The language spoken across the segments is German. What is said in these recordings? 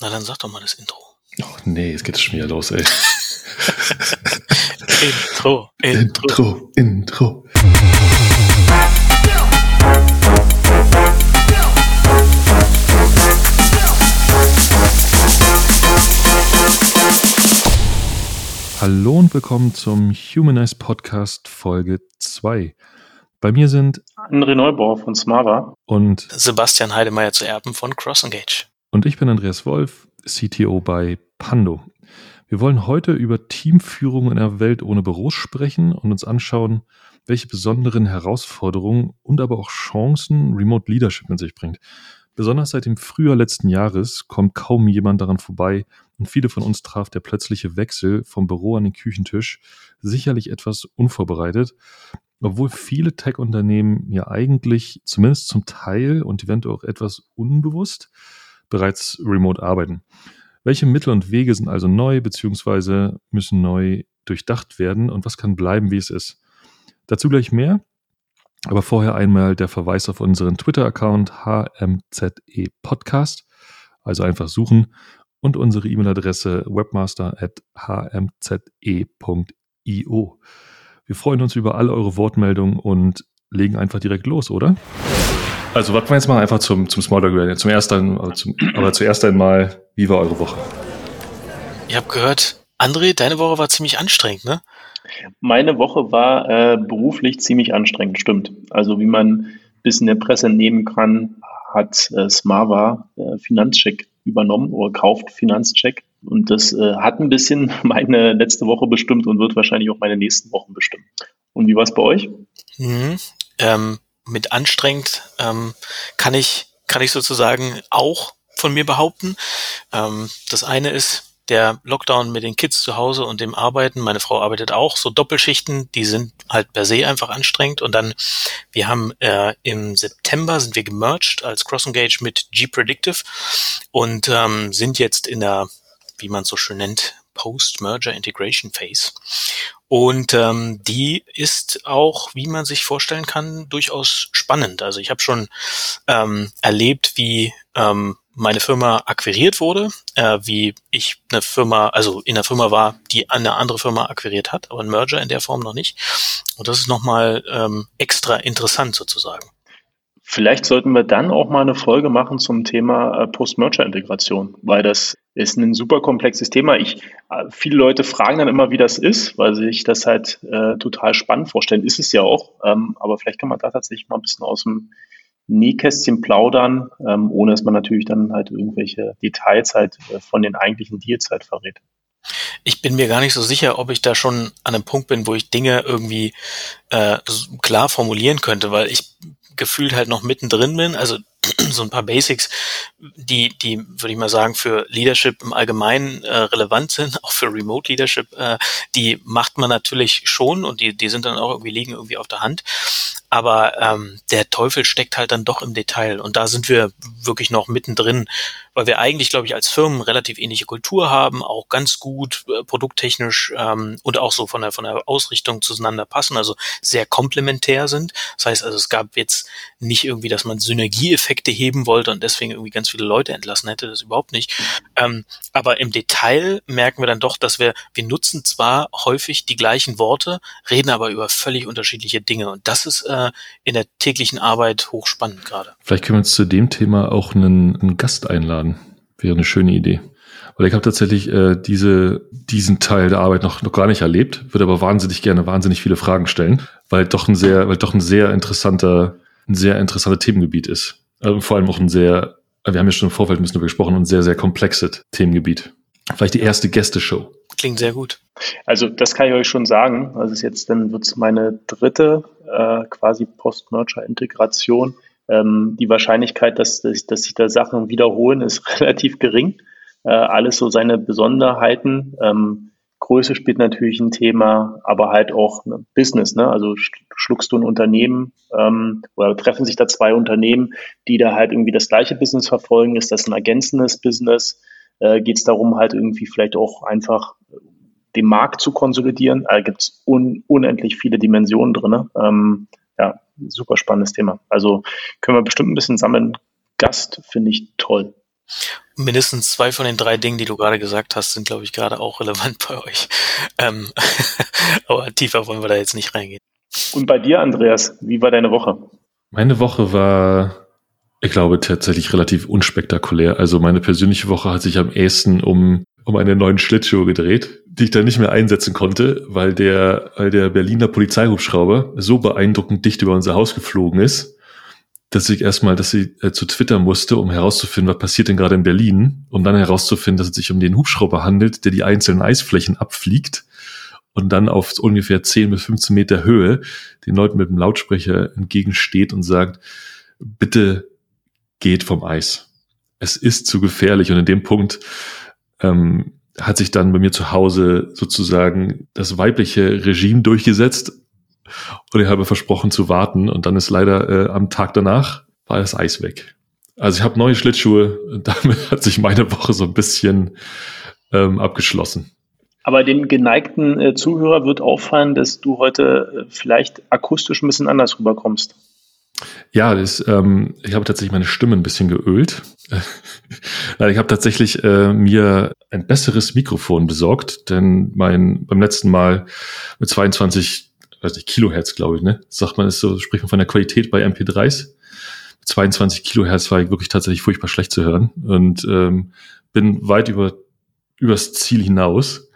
Na, dann sag doch mal das Intro. Oh nee, jetzt geht es schon wieder los, ey. Intro, Intro, Intro. Hallo und willkommen zum Humanize Podcast Folge 2. Bei mir sind André Neubauer von Smava und Sebastian Heidemeyer zu Erben von CrossEngage. Und ich bin Andreas Wolf, CTO bei Pando. Wir wollen heute über Teamführung in einer Welt ohne Büros sprechen und uns anschauen, welche besonderen Herausforderungen und aber auch Chancen Remote Leadership mit sich bringt. Besonders seit dem Frühjahr letzten Jahres kommt kaum jemand daran vorbei und viele von uns traf der plötzliche Wechsel vom Büro an den Küchentisch sicherlich etwas unvorbereitet, obwohl viele Tech-Unternehmen ja eigentlich zumindest zum Teil und eventuell auch etwas unbewusst bereits remote arbeiten. Welche Mittel und Wege sind also neu bzw. müssen neu durchdacht werden und was kann bleiben, wie es ist? Dazu gleich mehr. Aber vorher einmal der Verweis auf unseren Twitter-Account HMZE Podcast. Also einfach suchen und unsere E-Mail-Adresse webmaster.hmze.io. Wir freuen uns über alle eure Wortmeldungen und legen einfach direkt los, oder? Also, was wir jetzt mal einfach zum, zum Smalltalk Zum ersten, also zum, aber zuerst einmal, wie war eure Woche? Ich habe gehört, André, deine Woche war ziemlich anstrengend, ne? Meine Woche war äh, beruflich ziemlich anstrengend, stimmt. Also, wie man bis in der Presse entnehmen kann, hat äh, Smava äh, Finanzcheck übernommen oder kauft Finanzcheck. Und das äh, hat ein bisschen meine letzte Woche bestimmt und wird wahrscheinlich auch meine nächsten Wochen bestimmen. Und wie war es bei euch? Mhm. Ähm, mit anstrengend ähm, kann ich kann ich sozusagen auch von mir behaupten. Ähm, das eine ist der Lockdown mit den Kids zu Hause und dem Arbeiten. Meine Frau arbeitet auch so Doppelschichten, die sind halt per se einfach anstrengend. Und dann, wir haben äh, im September sind wir gemerged als CrossEngage mit G-Predictive und ähm, sind jetzt in der, wie man es so schön nennt, Post-Merger Integration Phase. Und ähm, die ist auch, wie man sich vorstellen kann, durchaus spannend. Also ich habe schon ähm, erlebt, wie ähm, meine Firma akquiriert wurde, äh, wie ich eine Firma, also in einer Firma war, die eine andere Firma akquiriert hat, aber ein Merger in der Form noch nicht. Und das ist nochmal ähm, extra interessant sozusagen. Vielleicht sollten wir dann auch mal eine Folge machen zum Thema äh, Post-Merger-Integration, weil das ist ein super komplexes Thema. Ich, äh, viele Leute fragen dann immer, wie das ist, weil sie sich das halt äh, total spannend vorstellen. Ist es ja auch, ähm, aber vielleicht kann man da tatsächlich mal ein bisschen aus dem Nähkästchen plaudern, ähm, ohne dass man natürlich dann halt irgendwelche Details halt äh, von den eigentlichen Deals halt verrät. Ich bin mir gar nicht so sicher, ob ich da schon an einem Punkt bin, wo ich Dinge irgendwie äh, klar formulieren könnte, weil ich gefühlt halt noch mittendrin bin. Also so ein paar Basics, die, die würde ich mal sagen, für Leadership im Allgemeinen äh, relevant sind, auch für Remote Leadership, äh, die macht man natürlich schon und die, die sind dann auch irgendwie liegen irgendwie auf der Hand. Aber ähm, der Teufel steckt halt dann doch im Detail und da sind wir wirklich noch mittendrin, weil wir eigentlich, glaube ich, als Firmen relativ ähnliche Kultur haben, auch ganz gut äh, produkttechnisch ähm, und auch so von der von der Ausrichtung zueinander passen, also sehr komplementär sind. Das heißt also, es gab jetzt nicht irgendwie, dass man Synergieeffekte heben wollte und deswegen irgendwie ganz viele Leute entlassen hätte, das überhaupt nicht. Ähm, aber im Detail merken wir dann doch, dass wir wir nutzen zwar häufig die gleichen Worte, reden aber über völlig unterschiedliche Dinge und das ist äh, äh, in der täglichen Arbeit hochspannend gerade. Vielleicht können wir uns zu dem Thema auch einen, einen Gast einladen. Wäre eine schöne Idee. Weil ich habe tatsächlich äh, diese, diesen Teil der Arbeit noch, noch gar nicht erlebt, würde aber wahnsinnig gerne wahnsinnig viele Fragen stellen, weil doch ein sehr, weil doch ein sehr interessanter, ein sehr interessanter Themengebiet ist. Also vor allem auch ein sehr, wir haben ja schon im Vorfeld ein bisschen darüber gesprochen, ein sehr, sehr komplexes Themengebiet. Vielleicht die erste Gästeshow. Klingt sehr gut. Also das kann ich euch schon sagen. Also ist jetzt dann wird es meine dritte äh, quasi Post-Merger-Integration. Ähm, die Wahrscheinlichkeit, dass, dass, dass sich da Sachen wiederholen, ist relativ gering. Äh, alles so seine Besonderheiten. Ähm, Größe spielt natürlich ein Thema, aber halt auch ne, Business. Ne? Also schluckst du ein Unternehmen ähm, oder treffen sich da zwei Unternehmen, die da halt irgendwie das gleiche Business verfolgen? Ist das ein ergänzendes Business? Äh, Geht es darum, halt irgendwie vielleicht auch einfach den Markt zu konsolidieren. Da gibt es un unendlich viele Dimensionen drin. Ähm, ja, super spannendes Thema. Also können wir bestimmt ein bisschen sammeln. Gast finde ich toll. Mindestens zwei von den drei Dingen, die du gerade gesagt hast, sind, glaube ich, gerade auch relevant bei euch. Ähm, aber tiefer wollen wir da jetzt nicht reingehen. Und bei dir, Andreas, wie war deine Woche? Meine Woche war, ich glaube, tatsächlich relativ unspektakulär. Also meine persönliche Woche hat sich am ehesten um, um einen neuen Schlittschuh gedreht, die ich dann nicht mehr einsetzen konnte, weil der, weil der Berliner Polizeihubschrauber so beeindruckend dicht über unser Haus geflogen ist, dass ich erstmal, dass sie äh, zu Twitter musste, um herauszufinden, was passiert denn gerade in Berlin, um dann herauszufinden, dass es sich um den Hubschrauber handelt, der die einzelnen Eisflächen abfliegt und dann auf ungefähr 10 bis 15 Meter Höhe den Leuten mit dem Lautsprecher entgegensteht und sagt, bitte geht vom Eis. Es ist zu gefährlich. Und in dem Punkt ähm, hat sich dann bei mir zu Hause sozusagen das weibliche Regime durchgesetzt und ich habe versprochen zu warten und dann ist leider äh, am Tag danach war das Eis weg. Also ich habe neue Schlittschuhe und damit hat sich meine Woche so ein bisschen ähm, abgeschlossen. Aber dem geneigten äh, Zuhörer wird auffallen, dass du heute äh, vielleicht akustisch ein bisschen anders rüberkommst. Ja, das, ähm, ich habe tatsächlich meine Stimme ein bisschen geölt. ich habe tatsächlich äh, mir ein besseres Mikrofon besorgt, denn mein beim letzten Mal mit 22 weiß nicht, Kilohertz, glaube ich, ne? Sagt man, ist so, spricht man von der Qualität bei MP3s. 22 Kilohertz war ich wirklich tatsächlich furchtbar schlecht zu hören und ähm, bin weit über übers Ziel hinaus.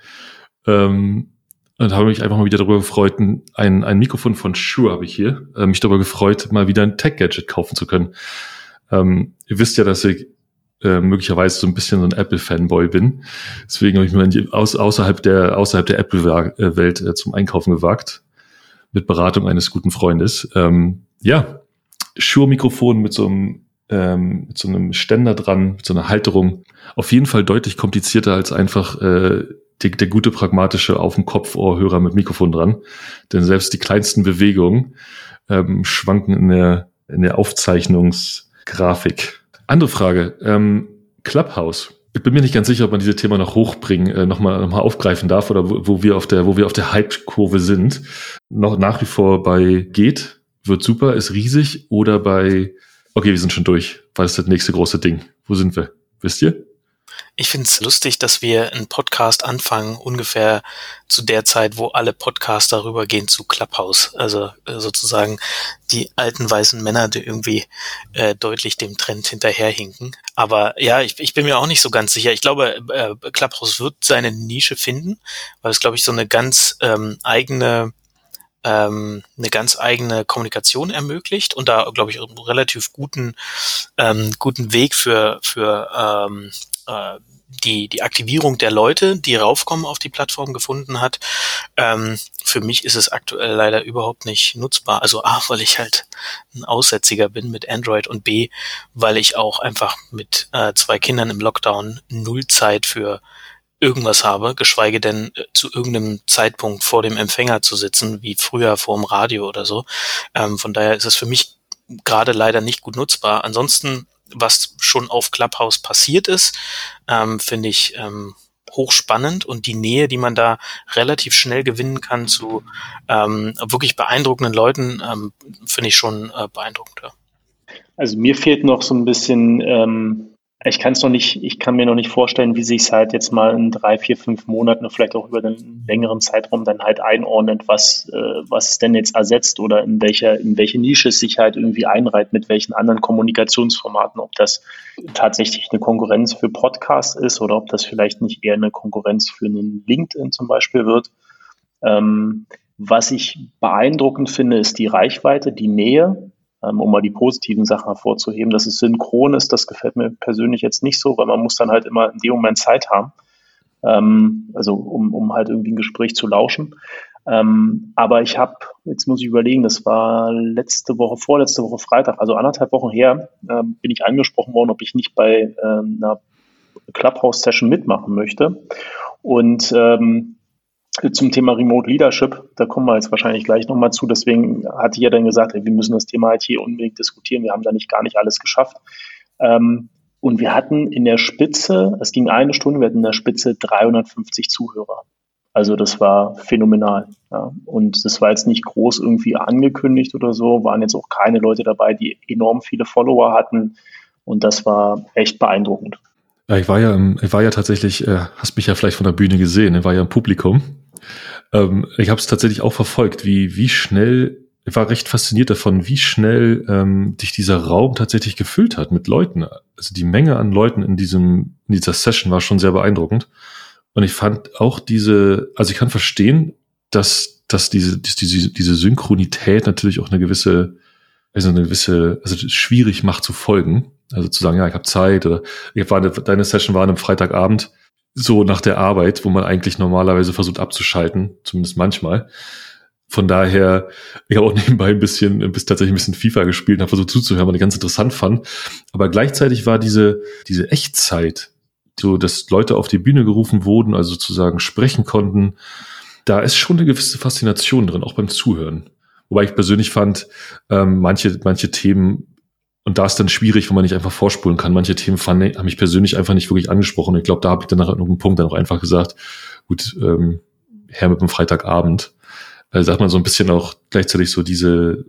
Ähm, und habe mich einfach mal wieder darüber gefreut, ein, ein Mikrofon von Shure habe ich hier, äh, mich darüber gefreut, mal wieder ein Tech-Gadget kaufen zu können. Ähm, ihr wisst ja, dass ich äh, möglicherweise so ein bisschen so ein Apple-Fanboy bin. Deswegen habe ich mir aus, außerhalb der, außerhalb der Apple-Welt äh, zum Einkaufen gewagt mit Beratung eines guten Freundes. Ähm, ja, Shure-Mikrofon mit so einem ähm, mit so einem Ständer dran, mit so einer Halterung. Auf jeden Fall deutlich komplizierter als einfach äh, die, der gute pragmatische auf dem Kopfohrhörer mit Mikrofon dran. Denn selbst die kleinsten Bewegungen ähm, schwanken in der, in der Aufzeichnungsgrafik. Andere Frage. Ähm, Clubhouse ich bin mir nicht ganz sicher, ob man diese Thema noch hochbringen, äh, nochmal noch mal aufgreifen darf oder wo, wo wir auf der, wo wir auf der Hype-Kurve sind. Noch nach wie vor bei geht, wird super, ist riesig oder bei, okay, wir sind schon durch. Was ist das nächste große Ding? Wo sind wir? Wisst ihr? Ich finde es lustig, dass wir einen Podcast anfangen, ungefähr zu der Zeit, wo alle Podcaster rübergehen zu Clubhouse. Also äh, sozusagen die alten weißen Männer, die irgendwie äh, deutlich dem Trend hinterherhinken. Aber ja, ich, ich bin mir auch nicht so ganz sicher. Ich glaube, äh, Clubhouse wird seine Nische finden, weil es, glaube ich, so eine ganz ähm, eigene ähm, eine ganz eigene Kommunikation ermöglicht und da, glaube ich, einen relativ guten, ähm, guten Weg für, für ähm, äh, die, die Aktivierung der Leute, die raufkommen auf die Plattform gefunden hat. Ähm, für mich ist es aktuell leider überhaupt nicht nutzbar. Also A, weil ich halt ein Aussätziger bin mit Android und B, weil ich auch einfach mit äh, zwei Kindern im Lockdown null Zeit für irgendwas habe, geschweige denn äh, zu irgendeinem Zeitpunkt vor dem Empfänger zu sitzen, wie früher vor dem Radio oder so. Ähm, von daher ist es für mich gerade leider nicht gut nutzbar. Ansonsten, was schon auf Clubhouse passiert ist, ähm, finde ich ähm, hochspannend und die Nähe, die man da relativ schnell gewinnen kann zu ähm, wirklich beeindruckenden Leuten, ähm, finde ich schon äh, beeindruckend. Also mir fehlt noch so ein bisschen ähm, ich kann es noch nicht, ich kann mir noch nicht vorstellen, wie sich es halt jetzt mal in drei, vier, fünf Monaten, vielleicht auch über einen längeren Zeitraum dann halt einordnet, was, äh, was es denn jetzt ersetzt oder in welcher, in welche Nische es sich halt irgendwie einreiht, mit welchen anderen Kommunikationsformaten, ob das tatsächlich eine Konkurrenz für Podcasts ist oder ob das vielleicht nicht eher eine Konkurrenz für einen LinkedIn zum Beispiel wird. Ähm, was ich beeindruckend finde, ist die Reichweite, die Nähe um mal die positiven Sachen hervorzuheben. Dass es synchron ist, das gefällt mir persönlich jetzt nicht so, weil man muss dann halt immer in dem Moment Zeit haben, ähm, also um, um halt irgendwie ein Gespräch zu lauschen. Ähm, aber ich habe, jetzt muss ich überlegen, das war letzte Woche, vorletzte Woche Freitag, also anderthalb Wochen her, ähm, bin ich angesprochen worden, ob ich nicht bei ähm, einer Clubhouse-Session mitmachen möchte. Und ähm, zum Thema Remote Leadership, da kommen wir jetzt wahrscheinlich gleich nochmal zu. Deswegen hatte ich ja dann gesagt, wir müssen das Thema IT unbedingt diskutieren. Wir haben da nicht gar nicht alles geschafft. Ähm, und wir hatten in der Spitze, es ging eine Stunde, wir hatten in der Spitze 350 Zuhörer. Also das war phänomenal. Ja. Und das war jetzt nicht groß irgendwie angekündigt oder so, waren jetzt auch keine Leute dabei, die enorm viele Follower hatten. Und das war echt beeindruckend. Ich war ja, ich war ja tatsächlich, äh, hast mich ja vielleicht von der Bühne gesehen, ich war ja im Publikum. Ähm, ich habe es tatsächlich auch verfolgt, wie, wie schnell, ich war recht fasziniert davon, wie schnell ähm, dich dieser Raum tatsächlich gefüllt hat mit Leuten. Also die Menge an Leuten in diesem, in dieser Session war schon sehr beeindruckend. Und ich fand auch diese, also ich kann verstehen, dass, dass diese, diese, diese Synchronität natürlich auch eine gewisse, also eine gewisse, also schwierig macht zu folgen. Also zu sagen, ja, ich habe Zeit oder ich war eine, deine Session war an einem Freitagabend, so nach der Arbeit, wo man eigentlich normalerweise versucht abzuschalten, zumindest manchmal. Von daher, ich habe auch nebenbei ein bisschen, bis tatsächlich ein bisschen FIFA gespielt und habe versucht zuzuhören, weil ich ganz interessant fand. Aber gleichzeitig war diese, diese Echtzeit, so dass Leute auf die Bühne gerufen wurden, also sozusagen sprechen konnten, da ist schon eine gewisse Faszination drin, auch beim Zuhören. Wobei ich persönlich fand, ähm, manche, manche Themen, und da ist dann schwierig, wenn man nicht einfach vorspulen kann. Manche Themen fand, haben mich persönlich einfach nicht wirklich angesprochen. Ich glaube, da habe ich dann nach irgendeinem Punkt dann auch einfach gesagt, gut, ähm, her mit dem Freitagabend. Also sagt man so ein bisschen auch gleichzeitig so diese,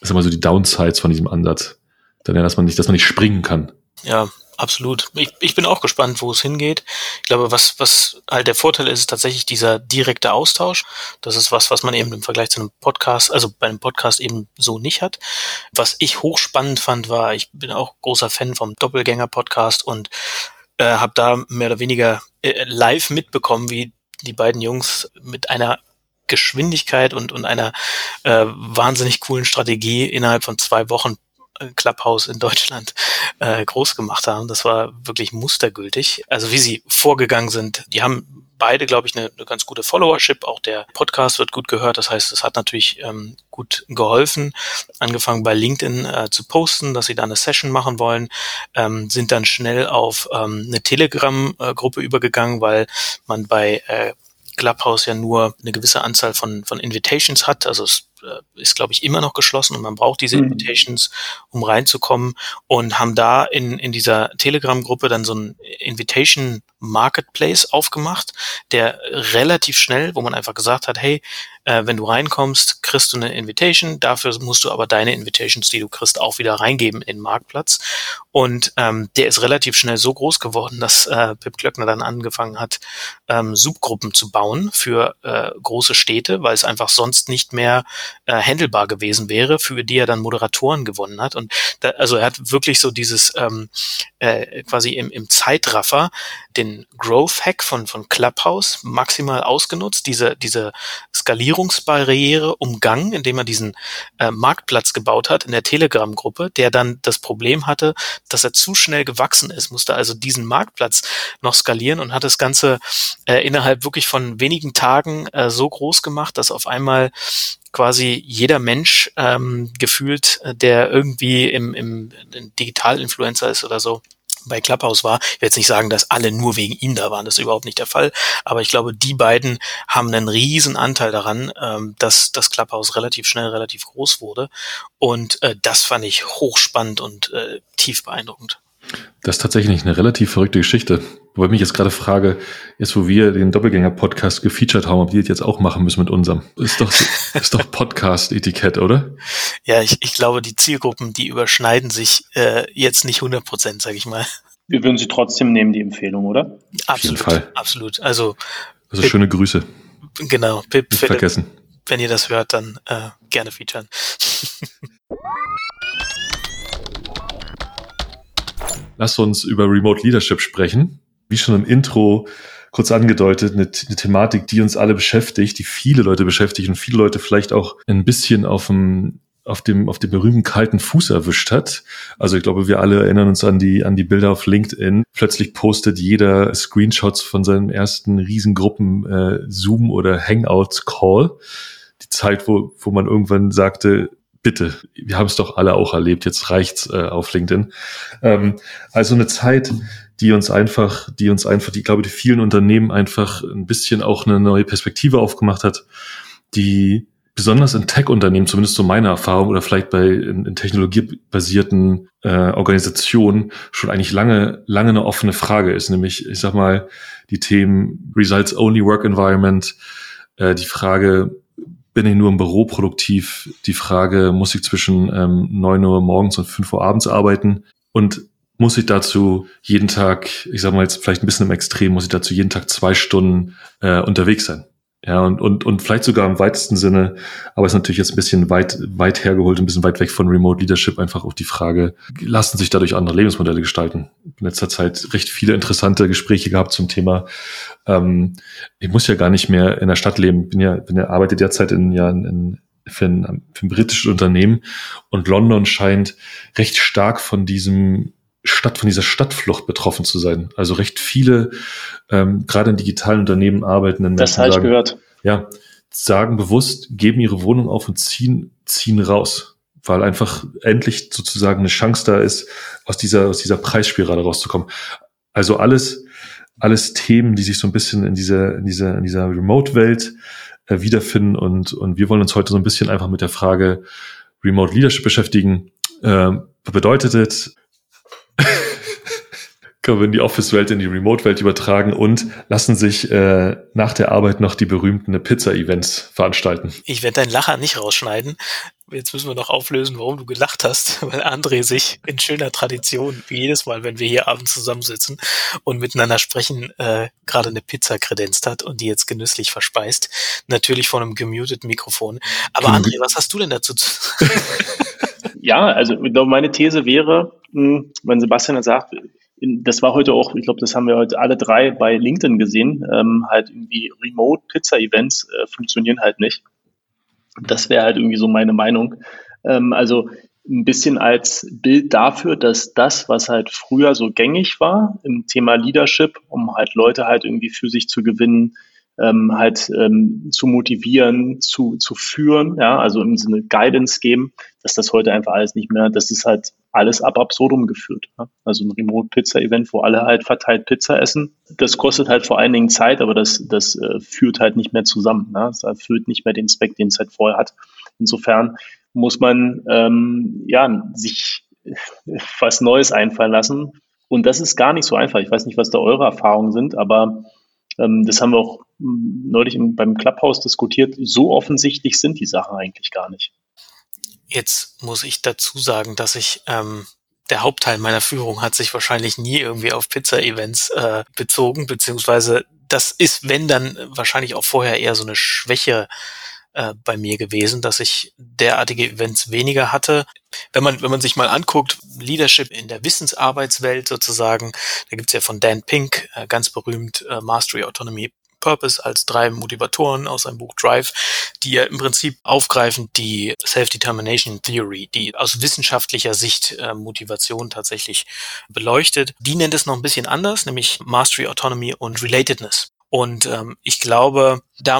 sag mal so die Downsides von diesem Ansatz. Dann ja, dass man nicht, dass man nicht springen kann. Ja, absolut. Ich, ich bin auch gespannt, wo es hingeht. Ich glaube, was, was halt der Vorteil ist, ist tatsächlich dieser direkte Austausch. Das ist was, was man eben im Vergleich zu einem Podcast, also bei einem Podcast eben so nicht hat. Was ich hochspannend fand, war, ich bin auch großer Fan vom Doppelgänger-Podcast und äh, habe da mehr oder weniger äh, live mitbekommen, wie die beiden Jungs mit einer Geschwindigkeit und, und einer äh, wahnsinnig coolen Strategie innerhalb von zwei Wochen Clubhouse in Deutschland äh, groß gemacht haben. Das war wirklich mustergültig. Also wie sie vorgegangen sind, die haben beide, glaube ich, eine, eine ganz gute Followership. Auch der Podcast wird gut gehört. Das heißt, es hat natürlich ähm, gut geholfen. Angefangen bei LinkedIn äh, zu posten, dass sie da eine Session machen wollen, ähm, sind dann schnell auf ähm, eine Telegram-Gruppe übergegangen, weil man bei äh, Clubhouse ja nur eine gewisse Anzahl von, von Invitations hat. Also es äh, ist, glaube ich, immer noch geschlossen und man braucht diese mhm. Invitations, um reinzukommen und haben da in, in dieser Telegram-Gruppe dann so ein Invitation Marketplace aufgemacht, der relativ schnell, wo man einfach gesagt hat, hey, äh, wenn du reinkommst, kriegst du eine Invitation, dafür musst du aber deine Invitations, die du kriegst, auch wieder reingeben in den Marktplatz. Und ähm, der ist relativ schnell so groß geworden, dass äh, Pip Klöckner dann angefangen hat, ähm, Subgruppen zu bauen für äh, große Städte, weil es einfach sonst nicht mehr äh, handelbar gewesen wäre, für die er dann Moderatoren gewonnen hat. Und da, also er hat wirklich so dieses ähm, äh, quasi im, im Zeitraffer den Growth Hack von, von Clubhouse maximal ausgenutzt, diese, diese Skalierungsbarriere umgangen, indem er diesen äh, Marktplatz gebaut hat in der Telegram-Gruppe, der dann das Problem hatte, dass er zu schnell gewachsen ist, musste also diesen Marktplatz noch skalieren und hat das Ganze äh, innerhalb wirklich von wenigen Tagen äh, so groß gemacht, dass auf einmal quasi jeder Mensch ähm, gefühlt, äh, der irgendwie im, im Digital-Influencer ist oder so, bei Clubhouse war. Ich will jetzt nicht sagen, dass alle nur wegen ihm da waren, das ist überhaupt nicht der Fall. Aber ich glaube, die beiden haben einen riesen Anteil daran, ähm, dass das Clubhouse relativ schnell relativ groß wurde. Und äh, das fand ich hochspannend und äh, tief beeindruckend. Das ist tatsächlich eine relativ verrückte Geschichte. Wobei ich mich jetzt gerade frage, jetzt wo wir den Doppelgänger-Podcast gefeatured haben, ob die das jetzt auch machen müssen mit unserem. Ist doch, ist doch Podcast-Etikett, oder? Ja, ich, ich glaube, die Zielgruppen, die überschneiden sich äh, jetzt nicht 100 Prozent, sage ich mal. Wir würden sie trotzdem nehmen, die Empfehlung, oder? Absolut, Auf jeden Fall. absolut. Also, also schöne Grüße. Genau, Pip, Nicht Philipp, vergessen. Wenn ihr das hört, dann äh, gerne featuren. Lass uns über Remote Leadership sprechen. Wie schon im Intro kurz angedeutet, eine, eine, Thematik, die uns alle beschäftigt, die viele Leute beschäftigt und viele Leute vielleicht auch ein bisschen auf dem auf dem auf dem berühmten kalten Fuß erwischt hat. Also ich glaube, wir alle erinnern uns an die an die Bilder auf LinkedIn. Plötzlich postet jeder Screenshots von seinem ersten Riesengruppen äh, Zoom oder Hangouts Call. Die Zeit, wo wo man irgendwann sagte, bitte, wir haben es doch alle auch erlebt, jetzt reicht's äh, auf LinkedIn. Ähm, also eine Zeit, die uns einfach, die uns einfach, die, glaube, die vielen Unternehmen einfach ein bisschen auch eine neue Perspektive aufgemacht hat, die besonders in Tech-Unternehmen, zumindest so meine Erfahrung, oder vielleicht bei in, in technologiebasierten äh, Organisationen schon eigentlich lange, lange eine offene Frage ist. Nämlich, ich sag mal, die Themen Results Only Work Environment, äh, die Frage, bin ich nur im Büro produktiv? Die Frage, muss ich zwischen ähm, 9 Uhr morgens und 5 Uhr abends arbeiten? Und muss ich dazu jeden Tag, ich sag mal jetzt vielleicht ein bisschen im Extrem, muss ich dazu jeden Tag zwei Stunden äh, unterwegs sein. Ja, und, und, und vielleicht sogar im weitesten Sinne, aber ist natürlich jetzt ein bisschen weit, weit hergeholt, ein bisschen weit weg von Remote Leadership, einfach auch die Frage, lassen sich dadurch andere Lebensmodelle gestalten? In letzter Zeit recht viele interessante Gespräche gehabt zum Thema. Ähm, ich muss ja gar nicht mehr in der Stadt leben, bin ja, bin ja arbeite derzeit in, ja, in, für ein, für ein britisches Unternehmen und London scheint recht stark von diesem Stadt, von dieser Stadtflucht betroffen zu sein. Also recht viele, ähm, gerade in digitalen Unternehmen arbeitenden Menschen. Das habe ich sagen, gehört. Ja, sagen bewusst, geben ihre Wohnung auf und ziehen, ziehen raus. Weil einfach endlich sozusagen eine Chance da ist, aus dieser, aus dieser Preisspirale rauszukommen. Also alles, alles Themen, die sich so ein bisschen in dieser, in dieser, in dieser Remote-Welt äh, wiederfinden und, und wir wollen uns heute so ein bisschen einfach mit der Frage Remote Leadership beschäftigen. Äh, bedeutet es, können wir in die Office-Welt, in die Remote-Welt übertragen und lassen sich äh, nach der Arbeit noch die berühmten Pizza-Events veranstalten. Ich werde deinen Lacher nicht rausschneiden. Jetzt müssen wir noch auflösen, warum du gelacht hast, weil André sich in schöner Tradition, wie jedes Mal, wenn wir hier abends zusammensitzen und miteinander sprechen, äh, gerade eine Pizza kredenzt hat und die jetzt genüsslich verspeist. Natürlich von einem gemuteten Mikrofon. Aber André, was hast du denn dazu zu Ja, also meine These wäre, hm, wenn Sebastian sagt, das war heute auch, ich glaube, das haben wir heute alle drei bei LinkedIn gesehen, ähm, halt irgendwie Remote-Pizza-Events äh, funktionieren halt nicht. Das wäre halt irgendwie so meine Meinung. Ähm, also ein bisschen als Bild dafür, dass das, was halt früher so gängig war im Thema Leadership, um halt Leute halt irgendwie für sich zu gewinnen, ähm, halt ähm, zu motivieren, zu, zu führen, ja, also im Sinne Guidance geben, dass das heute einfach alles nicht mehr, das ist halt alles ab absurdum geführt. Ja? Also ein Remote-Pizza-Event, wo alle halt verteilt Pizza essen. Das kostet halt vor allen Dingen Zeit, aber das, das äh, führt halt nicht mehr zusammen. Ne? Das erfüllt nicht mehr den Zweck, den es halt vorher hat. Insofern muss man ähm, ja sich was Neues einfallen lassen. Und das ist gar nicht so einfach. Ich weiß nicht, was da eure Erfahrungen sind, aber das haben wir auch hm, neulich im, beim Clubhouse diskutiert. So offensichtlich sind die Sachen eigentlich gar nicht. Jetzt muss ich dazu sagen, dass ich ähm, der Hauptteil meiner Führung hat sich wahrscheinlich nie irgendwie auf Pizza-Events äh, bezogen, beziehungsweise das ist, wenn dann wahrscheinlich auch vorher eher so eine Schwäche äh, bei mir gewesen, dass ich derartige Events weniger hatte. Wenn man, wenn man sich mal anguckt, Leadership in der Wissensarbeitswelt sozusagen, da gibt's ja von Dan Pink äh, ganz berühmt äh, Mastery Autonomy Purpose als drei Motivatoren aus seinem Buch Drive, die ja im Prinzip aufgreifen die Self-Determination Theory, die aus wissenschaftlicher Sicht äh, Motivation tatsächlich beleuchtet. Die nennt es noch ein bisschen anders, nämlich Mastery, Autonomy und Relatedness. Und ähm, ich glaube, da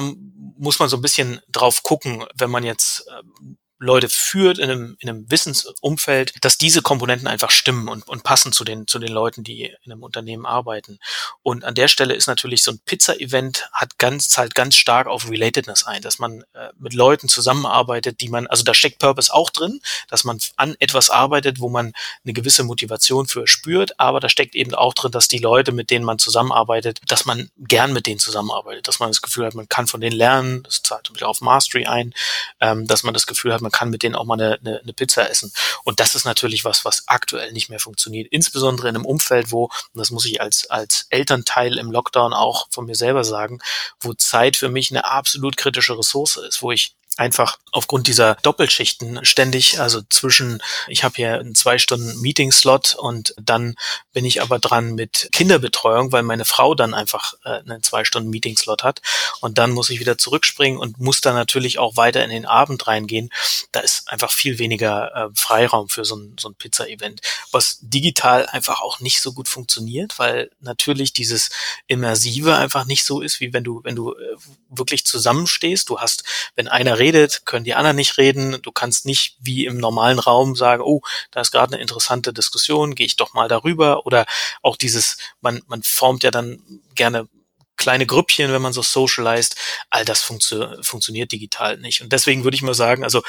muss man so ein bisschen drauf gucken, wenn man jetzt äh, Leute führt in einem, in einem Wissensumfeld, dass diese Komponenten einfach stimmen und, und passen zu den, zu den Leuten, die in einem Unternehmen arbeiten. Und an der Stelle ist natürlich so ein Pizza-Event hat ganz, zahlt ganz stark auf Relatedness ein, dass man äh, mit Leuten zusammenarbeitet, die man, also da steckt Purpose auch drin, dass man an etwas arbeitet, wo man eine gewisse Motivation für spürt, aber da steckt eben auch drin, dass die Leute, mit denen man zusammenarbeitet, dass man gern mit denen zusammenarbeitet, dass man das Gefühl hat, man kann von denen lernen, das zahlt Beispiel auf Mastery ein, ähm, dass man das Gefühl hat, man kann mit denen auch mal eine, eine, eine Pizza essen. Und das ist natürlich was, was aktuell nicht mehr funktioniert. Insbesondere in einem Umfeld, wo, und das muss ich als, als Elternteil im Lockdown auch von mir selber sagen, wo Zeit für mich eine absolut kritische Ressource ist, wo ich einfach aufgrund dieser Doppelschichten ständig, also zwischen, ich habe hier einen zwei Stunden Meeting-Slot und dann bin ich aber dran mit Kinderbetreuung, weil meine Frau dann einfach äh, einen zwei Stunden Meeting-Slot hat und dann muss ich wieder zurückspringen und muss dann natürlich auch weiter in den Abend reingehen. Da ist einfach viel weniger äh, Freiraum für so ein, so ein Pizza-Event, was digital einfach auch nicht so gut funktioniert, weil natürlich dieses Immersive einfach nicht so ist, wie wenn du, wenn du äh, wirklich zusammenstehst. Du hast, wenn einer redet, können die anderen nicht reden. Du kannst nicht wie im normalen Raum sagen, oh, da ist gerade eine interessante Diskussion, gehe ich doch mal darüber. Oder auch dieses, man, man formt ja dann gerne kleine Grüppchen, wenn man so socialized, all das funktio funktioniert digital nicht. Und deswegen würde ich mal sagen, also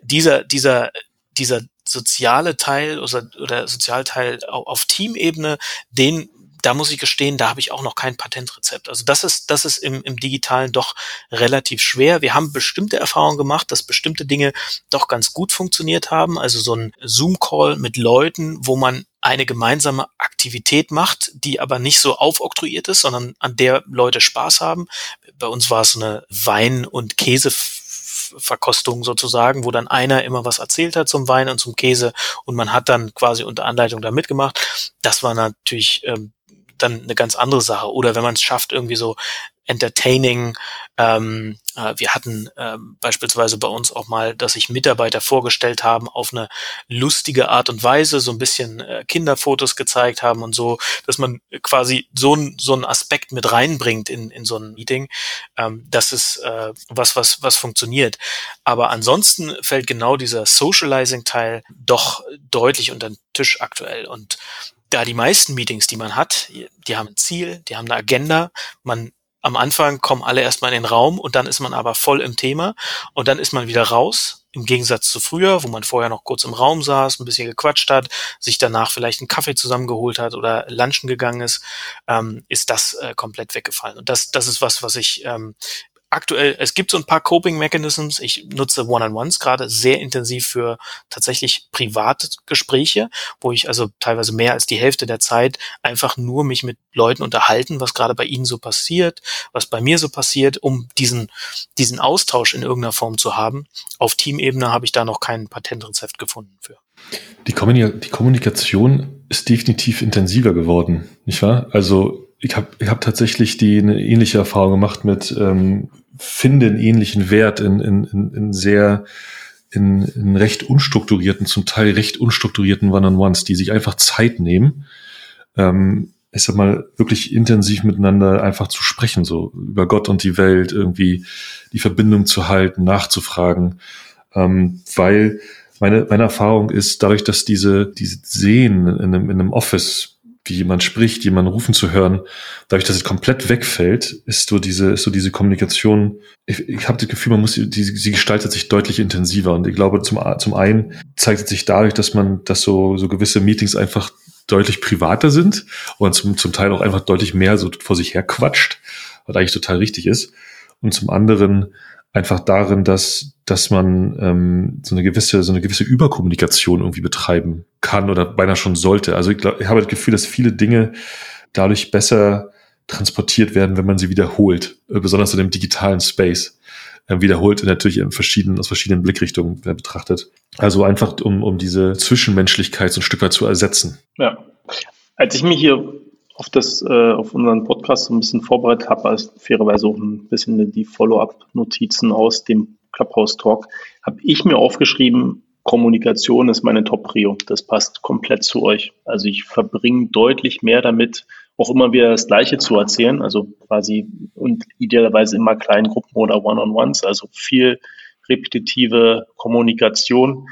dieser, dieser, dieser soziale Teil oder, oder Sozialteil auf, auf Teamebene, den da muss ich gestehen, da habe ich auch noch kein Patentrezept. Also das ist, das ist im, im Digitalen doch relativ schwer. Wir haben bestimmte Erfahrungen gemacht, dass bestimmte Dinge doch ganz gut funktioniert haben. Also so ein Zoom-Call mit Leuten, wo man eine gemeinsame Aktivität macht, die aber nicht so aufoktroyiert ist, sondern an der Leute Spaß haben. Bei uns war es eine Wein- und Käse Verkostung sozusagen, wo dann einer immer was erzählt hat zum Wein und zum Käse und man hat dann quasi unter Anleitung da mitgemacht. Das war natürlich ähm, dann eine ganz andere Sache. Oder wenn man es schafft, irgendwie so entertaining. Ähm, äh, wir hatten ähm, beispielsweise bei uns auch mal, dass sich Mitarbeiter vorgestellt haben auf eine lustige Art und Weise, so ein bisschen äh, Kinderfotos gezeigt haben und so, dass man quasi so, ein, so einen Aspekt mit reinbringt in, in so ein Meeting. Ähm, das ist äh, was, was, was funktioniert. Aber ansonsten fällt genau dieser Socializing-Teil doch deutlich unter den Tisch aktuell. Und da die meisten Meetings, die man hat, die haben ein Ziel, die haben eine Agenda, man am Anfang kommen alle erstmal in den Raum und dann ist man aber voll im Thema und dann ist man wieder raus. Im Gegensatz zu früher, wo man vorher noch kurz im Raum saß, ein bisschen gequatscht hat, sich danach vielleicht einen Kaffee zusammengeholt hat oder lunchen gegangen ist, ähm, ist das äh, komplett weggefallen. Und das, das ist was, was ich ähm, aktuell, es gibt so ein paar Coping Mechanisms. Ich nutze One-on-Ones gerade sehr intensiv für tatsächlich Privatgespräche, wo ich also teilweise mehr als die Hälfte der Zeit einfach nur mich mit Leuten unterhalten, was gerade bei ihnen so passiert, was bei mir so passiert, um diesen, diesen Austausch in irgendeiner Form zu haben. Auf Teamebene habe ich da noch kein Patentrezept gefunden für. Die, Kommunikation ist definitiv intensiver geworden, nicht wahr? Also ich habe ich hab tatsächlich die eine ähnliche Erfahrung gemacht mit ähm, finde einen ähnlichen Wert in, in, in, in sehr in, in recht unstrukturierten, zum Teil recht unstrukturierten One-on-Ones, die sich einfach Zeit nehmen, ähm, ich sag mal, wirklich intensiv miteinander einfach zu sprechen, so über Gott und die Welt, irgendwie die Verbindung zu halten, nachzufragen, ähm, weil meine, meine Erfahrung ist, dadurch, dass diese, diese Sehen in einem, in einem Office wie jemand spricht, jemanden rufen zu hören, dadurch, dass es komplett wegfällt, ist so diese, ist so diese Kommunikation, ich, ich habe das Gefühl, man muss, die, sie gestaltet sich deutlich intensiver. Und ich glaube, zum, zum einen zeigt es sich dadurch, dass man, dass so, so gewisse Meetings einfach deutlich privater sind und zum, zum Teil auch einfach deutlich mehr so vor sich her quatscht, was eigentlich total richtig ist. Und zum anderen einfach darin, dass, dass man ähm, so eine gewisse, so eine gewisse Überkommunikation irgendwie betreiben kann oder beinahe schon sollte. Also ich, glaub, ich habe das Gefühl, dass viele Dinge dadurch besser transportiert werden, wenn man sie wiederholt, äh, besonders in dem digitalen Space. Äh, wiederholt natürlich in verschiedenen, aus verschiedenen Blickrichtungen betrachtet. Also einfach, um, um diese Zwischenmenschlichkeit so ein Stück weit zu ersetzen. Ja. Als ich mich hier auf das, äh, auf unseren Podcast so ein bisschen vorbereitet habe, als fairerweise auch ein bisschen die Follow-up-Notizen aus dem Clubhouse-Talk, habe ich mir aufgeschrieben, Kommunikation ist meine Top-Prio. Das passt komplett zu euch. Also ich verbringe deutlich mehr damit, auch immer wieder das Gleiche zu erzählen, also quasi und idealerweise immer kleinen Gruppen oder One-on-Ones, also viel repetitive Kommunikation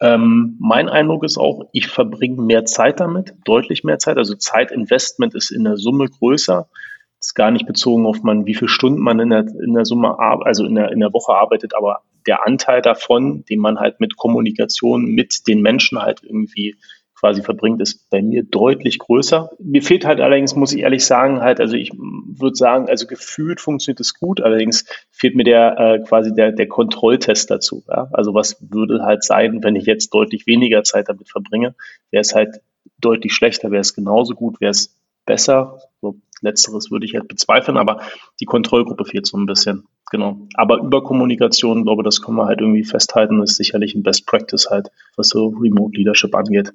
ähm, mein Eindruck ist auch, ich verbringe mehr Zeit damit, deutlich mehr Zeit. Also Zeitinvestment ist in der Summe größer. Ist gar nicht bezogen auf man, wie viele Stunden man in der, in der Summe, also in der, in der Woche arbeitet, aber der Anteil davon, den man halt mit Kommunikation mit den Menschen halt irgendwie quasi verbringt, ist bei mir deutlich größer. Mir fehlt halt allerdings, muss ich ehrlich sagen, halt, also ich würde sagen, also gefühlt funktioniert es gut, allerdings fehlt mir der äh, quasi der, der Kontrolltest dazu. Ja? Also was würde halt sein, wenn ich jetzt deutlich weniger Zeit damit verbringe? Wäre es halt deutlich schlechter, wäre es genauso gut, wäre es besser. So, letzteres würde ich halt bezweifeln, aber die Kontrollgruppe fehlt so ein bisschen. Genau. Aber über Kommunikation, glaube das können wir halt irgendwie festhalten, ist sicherlich ein Best Practice halt, was so Remote Leadership angeht.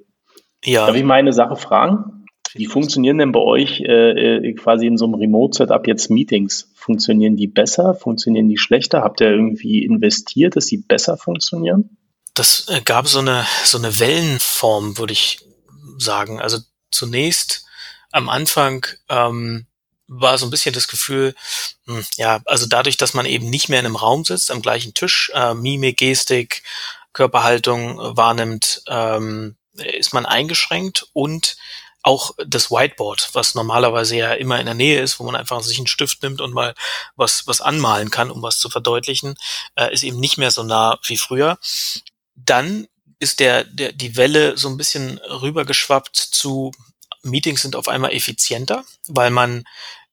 Ja. Darf ich mal eine Sache fragen? Wie funktionieren denn bei euch äh, äh, quasi in so einem Remote-Setup jetzt Meetings? Funktionieren die besser? Funktionieren die schlechter? Habt ihr irgendwie investiert, dass sie besser funktionieren? Das äh, gab so eine, so eine Wellenform, würde ich sagen. Also zunächst am Anfang ähm, war so ein bisschen das Gefühl, hm, ja, also dadurch, dass man eben nicht mehr in einem Raum sitzt, am gleichen Tisch, äh, Mimik, Gestik, Körperhaltung wahrnimmt, ähm, ist man eingeschränkt und auch das Whiteboard, was normalerweise ja immer in der Nähe ist, wo man einfach sich einen Stift nimmt und mal was, was anmalen kann, um was zu verdeutlichen, äh, ist eben nicht mehr so nah wie früher. Dann ist der, der, die Welle so ein bisschen rübergeschwappt zu Meetings sind auf einmal effizienter, weil man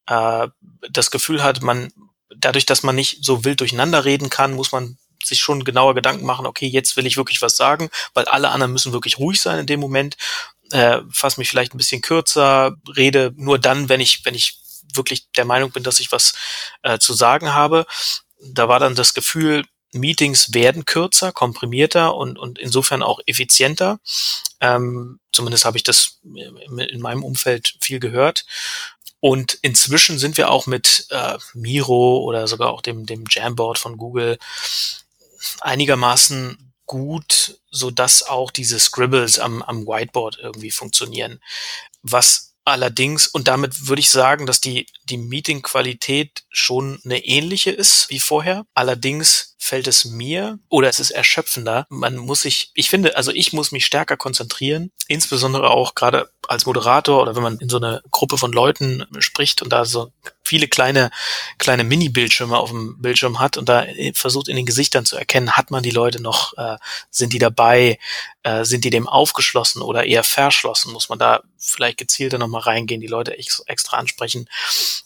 äh, das Gefühl hat, man dadurch, dass man nicht so wild durcheinander reden kann, muss man sich schon genauer Gedanken machen, okay, jetzt will ich wirklich was sagen, weil alle anderen müssen wirklich ruhig sein in dem Moment. Äh, fass mich vielleicht ein bisschen kürzer, rede nur dann, wenn ich, wenn ich wirklich der Meinung bin, dass ich was äh, zu sagen habe. Da war dann das Gefühl, Meetings werden kürzer, komprimierter und, und insofern auch effizienter. Ähm, zumindest habe ich das in meinem Umfeld viel gehört. Und inzwischen sind wir auch mit äh, Miro oder sogar auch dem, dem Jamboard von Google einigermaßen gut, so dass auch diese Scribbles am, am Whiteboard irgendwie funktionieren. Was Allerdings, und damit würde ich sagen, dass die, die Meeting-Qualität schon eine ähnliche ist wie vorher. Allerdings fällt es mir oder es ist erschöpfender. Man muss sich, ich finde, also ich muss mich stärker konzentrieren, insbesondere auch gerade als Moderator oder wenn man in so eine Gruppe von Leuten spricht und da so viele kleine, kleine Mini-Bildschirme auf dem Bildschirm hat und da versucht in den Gesichtern zu erkennen, hat man die Leute noch, äh, sind die dabei, äh, sind die dem aufgeschlossen oder eher verschlossen, muss man da vielleicht gezielter nochmal reingehen, die Leute ex extra ansprechen.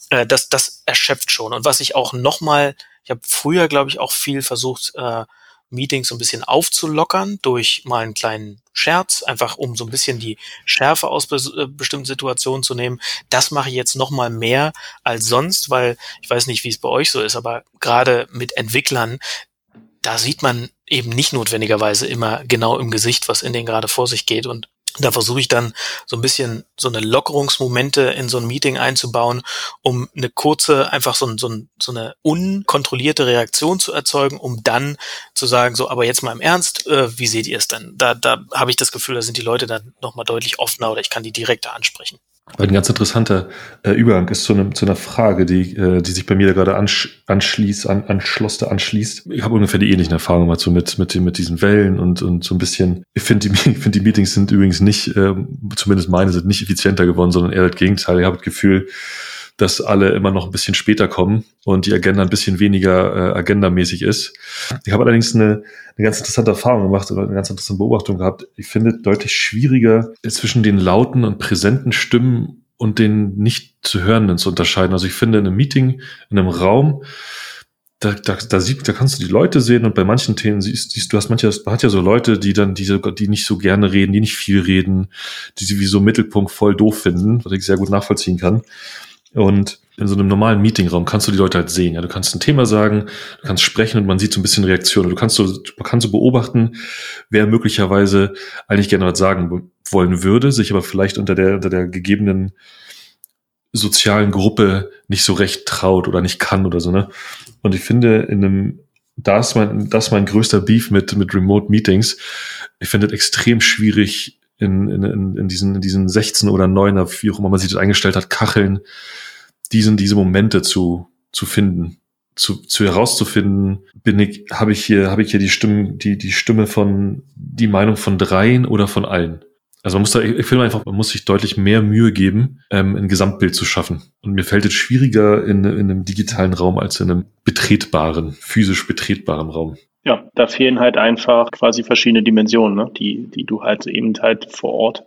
Äh, das, das erschöpft schon. Und was ich auch nochmal, ich habe früher, glaube ich, auch viel versucht, äh, Meetings so ein bisschen aufzulockern durch mal einen kleinen Scherz, einfach um so ein bisschen die Schärfe aus bes äh, bestimmten Situationen zu nehmen. Das mache ich jetzt noch mal mehr als sonst, weil ich weiß nicht, wie es bei euch so ist, aber gerade mit Entwicklern, da sieht man eben nicht notwendigerweise immer genau im Gesicht, was in denen gerade vor sich geht und da versuche ich dann so ein bisschen so eine Lockerungsmomente in so ein Meeting einzubauen, um eine kurze, einfach so, so, so eine unkontrollierte Reaktion zu erzeugen, um dann zu sagen, so, aber jetzt mal im Ernst, äh, wie seht ihr es denn? Da, da habe ich das Gefühl, da sind die Leute dann nochmal deutlich offener oder ich kann die direkter ansprechen. Ein ganz interessanter äh, Übergang ist zu, einem, zu einer Frage, die, äh, die sich bei mir da gerade ansch anschließt, an, anschloss, da anschließt. Ich habe ungefähr die ähnlichen Erfahrungen mal so mit, mit, mit diesen Wellen und, und so ein bisschen. Ich finde, die, ich finde, die Meetings sind übrigens nicht, äh, zumindest meine sind nicht effizienter geworden, sondern eher das Gegenteil. Ich habe das Gefühl, dass alle immer noch ein bisschen später kommen und die Agenda ein bisschen weniger äh, agendamäßig ist. Ich habe allerdings eine, eine ganz interessante Erfahrung gemacht oder eine ganz interessante Beobachtung gehabt. Ich finde deutlich schwieriger zwischen den lauten und präsenten Stimmen und den nicht zu hörenden zu unterscheiden. Also ich finde in einem Meeting, in einem Raum, da, da, da, sieht, da kannst du die Leute sehen und bei manchen Themen siehst, siehst du hast manche, man hat ja so Leute, die dann diese, die nicht so gerne reden, die nicht viel reden, die sie wie so Mittelpunkt voll doof finden, was ich sehr gut nachvollziehen kann. Und in so einem normalen Meetingraum kannst du die Leute halt sehen. Ja, du kannst ein Thema sagen, du kannst sprechen und man sieht so ein bisschen Reaktionen. Du kannst so, man kann so beobachten, wer möglicherweise eigentlich gerne was sagen wollen würde, sich aber vielleicht unter der, unter der gegebenen sozialen Gruppe nicht so recht traut oder nicht kann oder so, ne? Und ich finde, in einem, da ist mein, das ist mein größter Beef mit, mit Remote Meetings. Ich finde es extrem schwierig, in, in, in, diesen, in diesen 16 oder 9er, wie auch immer man sich das eingestellt hat, Kacheln, diesen, diese Momente zu, zu finden, zu, zu herauszufinden, bin ich, habe ich hier, habe ich hier die Stimme, die, die Stimme von, die Meinung von dreien oder von allen. Also man muss da, ich finde einfach, man muss sich deutlich mehr Mühe geben, ähm, ein Gesamtbild zu schaffen. Und mir fällt es schwieriger in, in einem digitalen Raum als in einem betretbaren, physisch betretbaren Raum. Ja, da fehlen halt einfach quasi verschiedene Dimensionen, ne? die, die du halt eben halt vor Ort,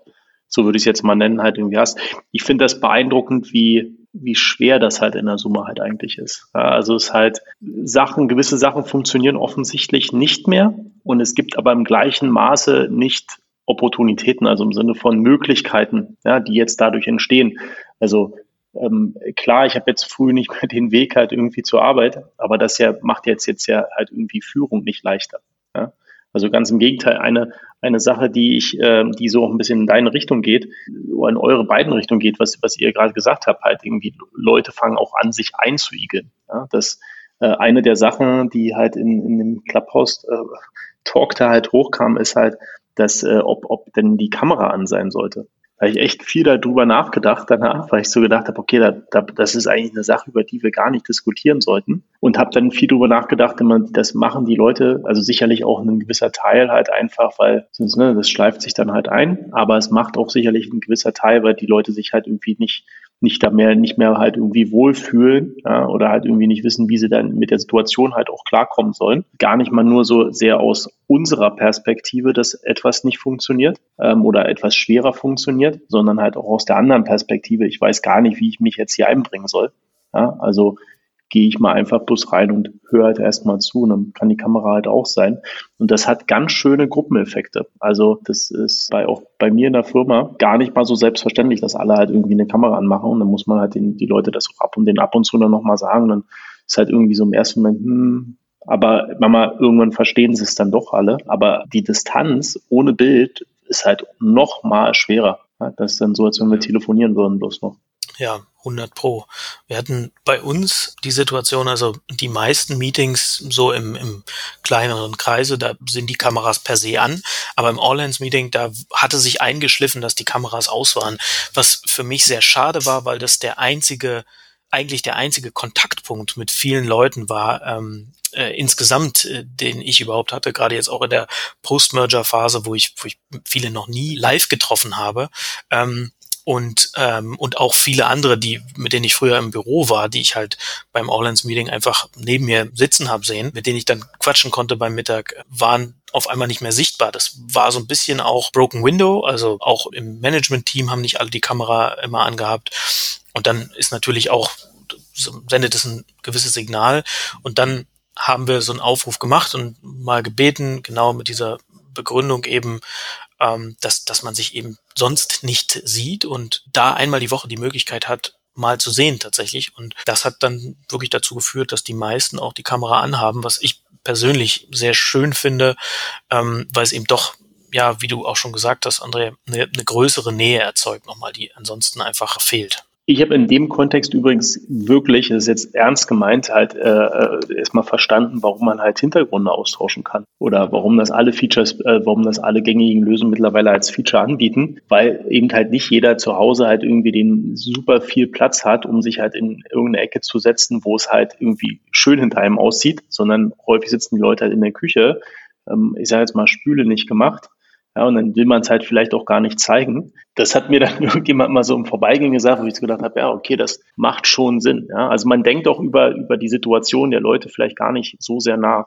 so würde ich es jetzt mal nennen, halt irgendwie hast. Ich finde das beeindruckend, wie, wie schwer das halt in der Summe halt eigentlich ist. Also es halt Sachen, gewisse Sachen funktionieren offensichtlich nicht mehr und es gibt aber im gleichen Maße nicht Opportunitäten, also im Sinne von Möglichkeiten, ja, die jetzt dadurch entstehen. Also ähm, klar, ich habe jetzt früh nicht mehr den Weg halt irgendwie zur Arbeit, aber das ja macht jetzt jetzt ja halt irgendwie Führung nicht leichter. Ja? Also ganz im Gegenteil, eine eine Sache, die ich, äh, die so ein bisschen in deine Richtung geht oder in eure beiden Richtungen geht, was was ihr gerade gesagt habt, halt irgendwie Leute fangen auch an, sich einzuigeln. Ja? Das äh, eine der Sachen, die halt in, in dem Clubhouse äh, Talk da halt hochkam, ist halt, dass äh, ob ob denn die Kamera an sein sollte habe ich echt viel darüber nachgedacht danach, weil ich so gedacht habe, okay, da, da, das ist eigentlich eine Sache, über die wir gar nicht diskutieren sollten. Und habe dann viel darüber nachgedacht, man, das machen die Leute, also sicherlich auch ein gewisser Teil halt einfach, weil sonst, ne, das schleift sich dann halt ein, aber es macht auch sicherlich ein gewisser Teil, weil die Leute sich halt irgendwie nicht nicht da mehr, nicht mehr halt irgendwie wohlfühlen ja, oder halt irgendwie nicht wissen, wie sie dann mit der Situation halt auch klarkommen sollen. Gar nicht mal nur so sehr aus unserer Perspektive, dass etwas nicht funktioniert ähm, oder etwas schwerer funktioniert, sondern halt auch aus der anderen Perspektive. Ich weiß gar nicht, wie ich mich jetzt hier einbringen soll. Ja, also gehe ich mal einfach bloß rein und höre halt erstmal zu und dann kann die Kamera halt auch sein. Und das hat ganz schöne Gruppeneffekte. Also das ist bei, auch bei mir in der Firma gar nicht mal so selbstverständlich, dass alle halt irgendwie eine Kamera anmachen und dann muss man halt den, die Leute das auch ab und den ab und zu dann nochmal sagen. Dann ist halt irgendwie so im ersten Moment, hm, aber Mama, irgendwann verstehen sie es dann doch alle. Aber die Distanz ohne Bild ist halt noch mal schwerer. Das ist dann so, als wenn wir telefonieren würden, bloß noch. Ja, 100 Pro. Wir hatten bei uns die Situation, also die meisten Meetings so im, im kleineren Kreise, da sind die Kameras per se an, aber im All-Hands-Meeting, da hatte sich eingeschliffen, dass die Kameras aus waren, was für mich sehr schade war, weil das der einzige eigentlich der einzige Kontaktpunkt mit vielen Leuten war, ähm, äh, insgesamt, äh, den ich überhaupt hatte, gerade jetzt auch in der Post-Merger-Phase, wo ich, wo ich viele noch nie live getroffen habe. Ähm, und ähm, und auch viele andere, die mit denen ich früher im Büro war, die ich halt beim Alllands Meeting einfach neben mir sitzen habe sehen, mit denen ich dann quatschen konnte beim Mittag, waren auf einmal nicht mehr sichtbar. Das war so ein bisschen auch Broken Window, also auch im Management-Team haben nicht alle die Kamera immer angehabt. Und dann ist natürlich auch sendet es ein gewisses Signal und dann haben wir so einen Aufruf gemacht und mal gebeten, genau mit dieser Begründung eben, ähm, dass, dass man sich eben sonst nicht sieht und da einmal die Woche die Möglichkeit hat, mal zu sehen tatsächlich. Und das hat dann wirklich dazu geführt, dass die meisten auch die Kamera anhaben, was ich persönlich sehr schön finde, ähm, weil es eben doch ja, wie du auch schon gesagt hast, André, eine, eine größere Nähe erzeugt nochmal, die ansonsten einfach fehlt. Ich habe in dem Kontext übrigens wirklich, das ist jetzt ernst gemeint, halt äh, äh, erstmal verstanden, warum man halt Hintergründe austauschen kann oder warum das alle Features, äh, warum das alle gängigen Lösungen mittlerweile als Feature anbieten, weil eben halt nicht jeder zu Hause halt irgendwie den super viel Platz hat, um sich halt in irgendeine Ecke zu setzen, wo es halt irgendwie schön hinter einem aussieht, sondern häufig sitzen die Leute halt in der Küche. Ähm, ich sage jetzt mal Spüle nicht gemacht ja, und dann will man es halt vielleicht auch gar nicht zeigen. Das hat mir dann irgendjemand mal so im Vorbeigehen gesagt, wo ich gedacht habe, ja, okay, das macht schon Sinn. Ja, also man denkt auch über, über die Situation der Leute vielleicht gar nicht so sehr nach.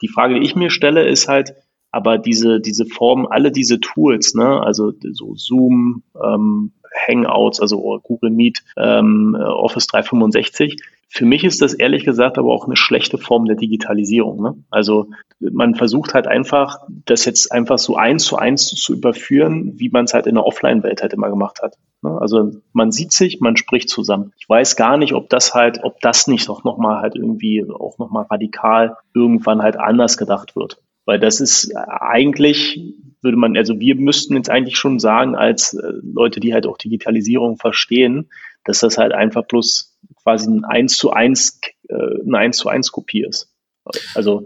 Die Frage, die ich mir stelle, ist halt, aber diese, diese Form, alle diese Tools, ne, also so Zoom, ähm, Hangouts, also Google Meet, ähm, Office 365, für mich ist das ehrlich gesagt aber auch eine schlechte Form der Digitalisierung. Ne? Also man versucht halt einfach, das jetzt einfach so eins zu eins zu überführen, wie man es halt in der Offline-Welt halt immer gemacht hat. Ne? Also man sieht sich, man spricht zusammen. Ich weiß gar nicht, ob das halt, ob das nicht doch nochmal halt irgendwie auch nochmal radikal irgendwann halt anders gedacht wird. Weil das ist eigentlich, würde man, also wir müssten jetzt eigentlich schon sagen, als äh, Leute, die halt auch Digitalisierung verstehen, dass das halt einfach bloß quasi ein 1 zu 1, äh, eine 1 zu 1 Kopie ist. Also,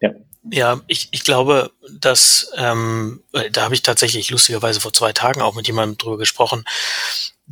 ja. Ja, ich, ich glaube, dass ähm, äh, da habe ich tatsächlich lustigerweise vor zwei Tagen auch mit jemandem drüber gesprochen,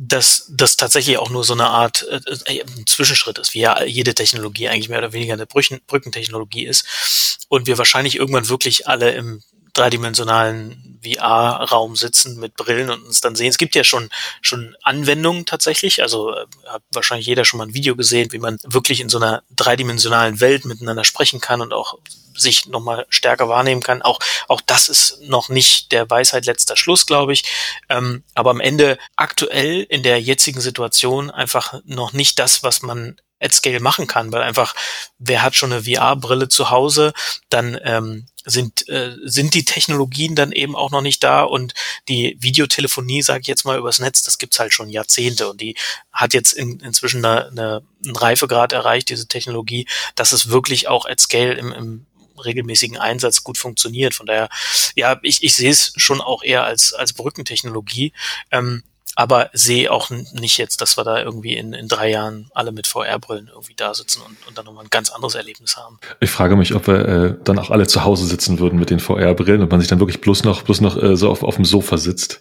dass das tatsächlich auch nur so eine Art äh, äh, ein Zwischenschritt ist, wie ja jede Technologie eigentlich mehr oder weniger eine Brüchen, Brückentechnologie ist und wir wahrscheinlich irgendwann wirklich alle im dreidimensionalen VR-Raum sitzen mit Brillen und uns dann sehen. Es gibt ja schon, schon Anwendungen tatsächlich. Also äh, hat wahrscheinlich jeder schon mal ein Video gesehen, wie man wirklich in so einer dreidimensionalen Welt miteinander sprechen kann und auch sich nochmal stärker wahrnehmen kann. Auch, auch das ist noch nicht der Weisheit letzter Schluss, glaube ich. Ähm, aber am Ende aktuell in der jetzigen Situation einfach noch nicht das, was man at Scale machen kann, weil einfach, wer hat schon eine VR-Brille zu Hause, dann ähm, sind, äh, sind die Technologien dann eben auch noch nicht da und die Videotelefonie, sage ich jetzt mal, übers Netz, das gibt's halt schon Jahrzehnte und die hat jetzt in, inzwischen eine, eine, einen Reifegrad erreicht, diese Technologie, dass es wirklich auch at Scale im, im regelmäßigen Einsatz gut funktioniert. Von daher, ja, ich, ich sehe es schon auch eher als, als Brückentechnologie. Ähm, aber sehe auch nicht jetzt, dass wir da irgendwie in, in drei Jahren alle mit VR-Brillen irgendwie da sitzen und, und dann nochmal ein ganz anderes Erlebnis haben. Ich frage mich, ob wir äh, dann auch alle zu Hause sitzen würden mit den VR-Brillen und man sich dann wirklich bloß noch, bloß noch äh, so auf, auf dem Sofa sitzt.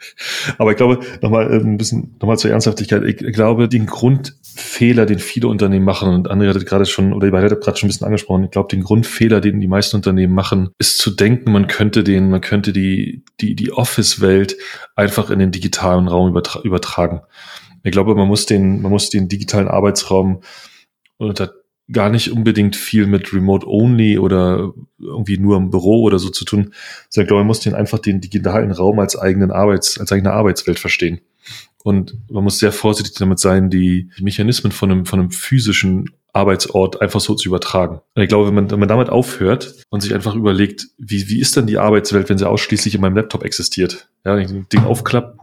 Aber ich glaube, nochmal äh, ein bisschen nochmal zur Ernsthaftigkeit. Ich, ich glaube, den Grundfehler, den viele Unternehmen machen, und André hat gerade schon, oder ihr beide habt gerade schon ein bisschen angesprochen, ich glaube, den Grundfehler, den die meisten Unternehmen machen, ist zu denken, man könnte den, man könnte die, die, die Office-Welt einfach in den digitalen Raum übertra übertragen. Ich glaube, man muss den, man muss den digitalen Arbeitsraum unter gar nicht unbedingt viel mit Remote Only oder irgendwie nur im Büro oder so zu tun, sondern ich glaube, man muss den einfach den digitalen Raum als eigenen Arbeits, als eigene Arbeitswelt verstehen. Und man muss sehr vorsichtig damit sein, die Mechanismen von einem, von einem physischen Arbeitsort einfach so zu übertragen. Ich glaube, wenn man, wenn man damit aufhört und sich einfach überlegt, wie, wie ist denn die Arbeitswelt, wenn sie ausschließlich in meinem Laptop existiert? Ja, wenn ich das Ding aufklappe,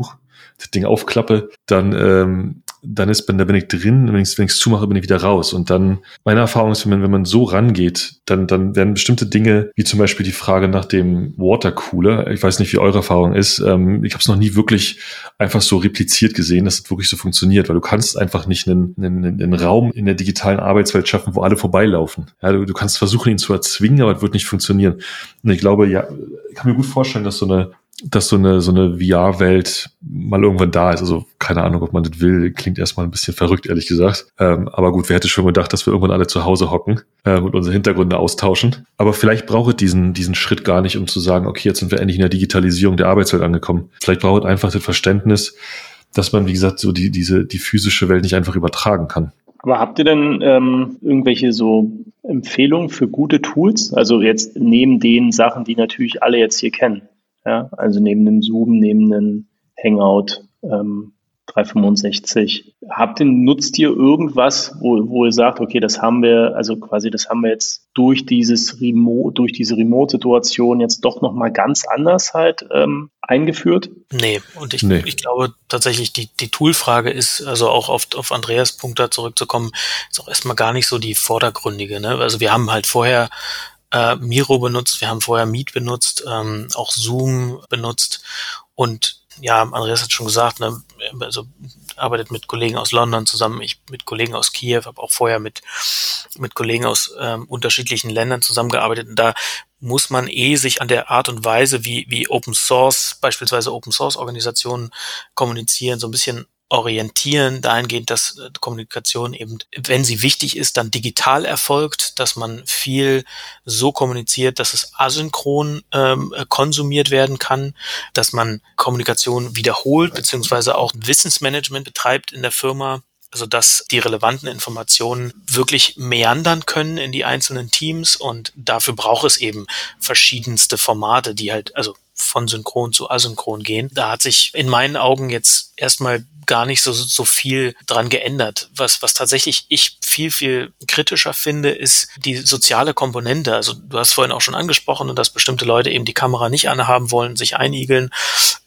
das Ding aufklappe, dann ähm, dann ist, da bin ich drin, wenn ich es zumache, bin ich wieder raus. Und dann, meine Erfahrung ist, wenn man, wenn man so rangeht, dann, dann werden bestimmte Dinge, wie zum Beispiel die Frage nach dem Watercooler, ich weiß nicht, wie eure Erfahrung ist, ähm, ich habe es noch nie wirklich einfach so repliziert gesehen, dass es wirklich so funktioniert, weil du kannst einfach nicht einen, einen, einen Raum in der digitalen Arbeitswelt schaffen, wo alle vorbeilaufen. Ja, du, du kannst versuchen, ihn zu erzwingen, aber es wird nicht funktionieren. Und ich glaube, ja, ich kann mir gut vorstellen, dass so eine dass so eine, so eine VR-Welt mal irgendwann da ist. Also keine Ahnung, ob man das will. Klingt erstmal ein bisschen verrückt, ehrlich gesagt. Ähm, aber gut, wer hätte schon gedacht, dass wir irgendwann alle zu Hause hocken äh, und unsere Hintergründe austauschen. Aber vielleicht braucht es diesen, diesen Schritt gar nicht, um zu sagen, okay, jetzt sind wir endlich in der Digitalisierung der Arbeitswelt angekommen. Vielleicht braucht es einfach das Verständnis, dass man, wie gesagt, so die, diese, die physische Welt nicht einfach übertragen kann. Aber habt ihr denn ähm, irgendwelche so Empfehlungen für gute Tools? Also jetzt neben den Sachen, die natürlich alle jetzt hier kennen. Ja, also neben dem Zoom, neben dem Hangout, ähm, 365. Habt ihr, nutzt ihr irgendwas, wo, wo ihr sagt, okay, das haben wir, also quasi, das haben wir jetzt durch dieses Remote, durch diese Remote-Situation jetzt doch nochmal ganz anders halt ähm, eingeführt? Nee, und ich, nee. ich glaube tatsächlich, die, die Tool-Frage ist, also auch auf, auf Andreas Punkt da zurückzukommen, ist auch erstmal gar nicht so die vordergründige. Ne? Also wir haben halt vorher äh, Miro benutzt, wir haben vorher Meet benutzt, ähm, auch Zoom benutzt. Und ja, Andreas hat schon gesagt, ne, also arbeitet mit Kollegen aus London zusammen, ich mit Kollegen aus Kiew, habe auch vorher mit mit Kollegen aus ähm, unterschiedlichen Ländern zusammengearbeitet. Und da muss man eh sich an der Art und Weise, wie wie Open Source beispielsweise Open Source Organisationen kommunizieren, so ein bisschen orientieren dahingehend, dass äh, Kommunikation eben, wenn sie wichtig ist, dann digital erfolgt, dass man viel so kommuniziert, dass es asynchron ähm, konsumiert werden kann, dass man Kommunikation wiederholt, beziehungsweise auch Wissensmanagement betreibt in der Firma, also dass die relevanten Informationen wirklich meandern können in die einzelnen Teams und dafür braucht es eben verschiedenste Formate, die halt, also von synchron zu asynchron gehen. Da hat sich in meinen Augen jetzt erstmal gar nicht so, so viel dran geändert. Was, was tatsächlich ich viel, viel kritischer finde, ist die soziale Komponente. Also du hast vorhin auch schon angesprochen, dass bestimmte Leute eben die Kamera nicht anhaben wollen, sich einigeln.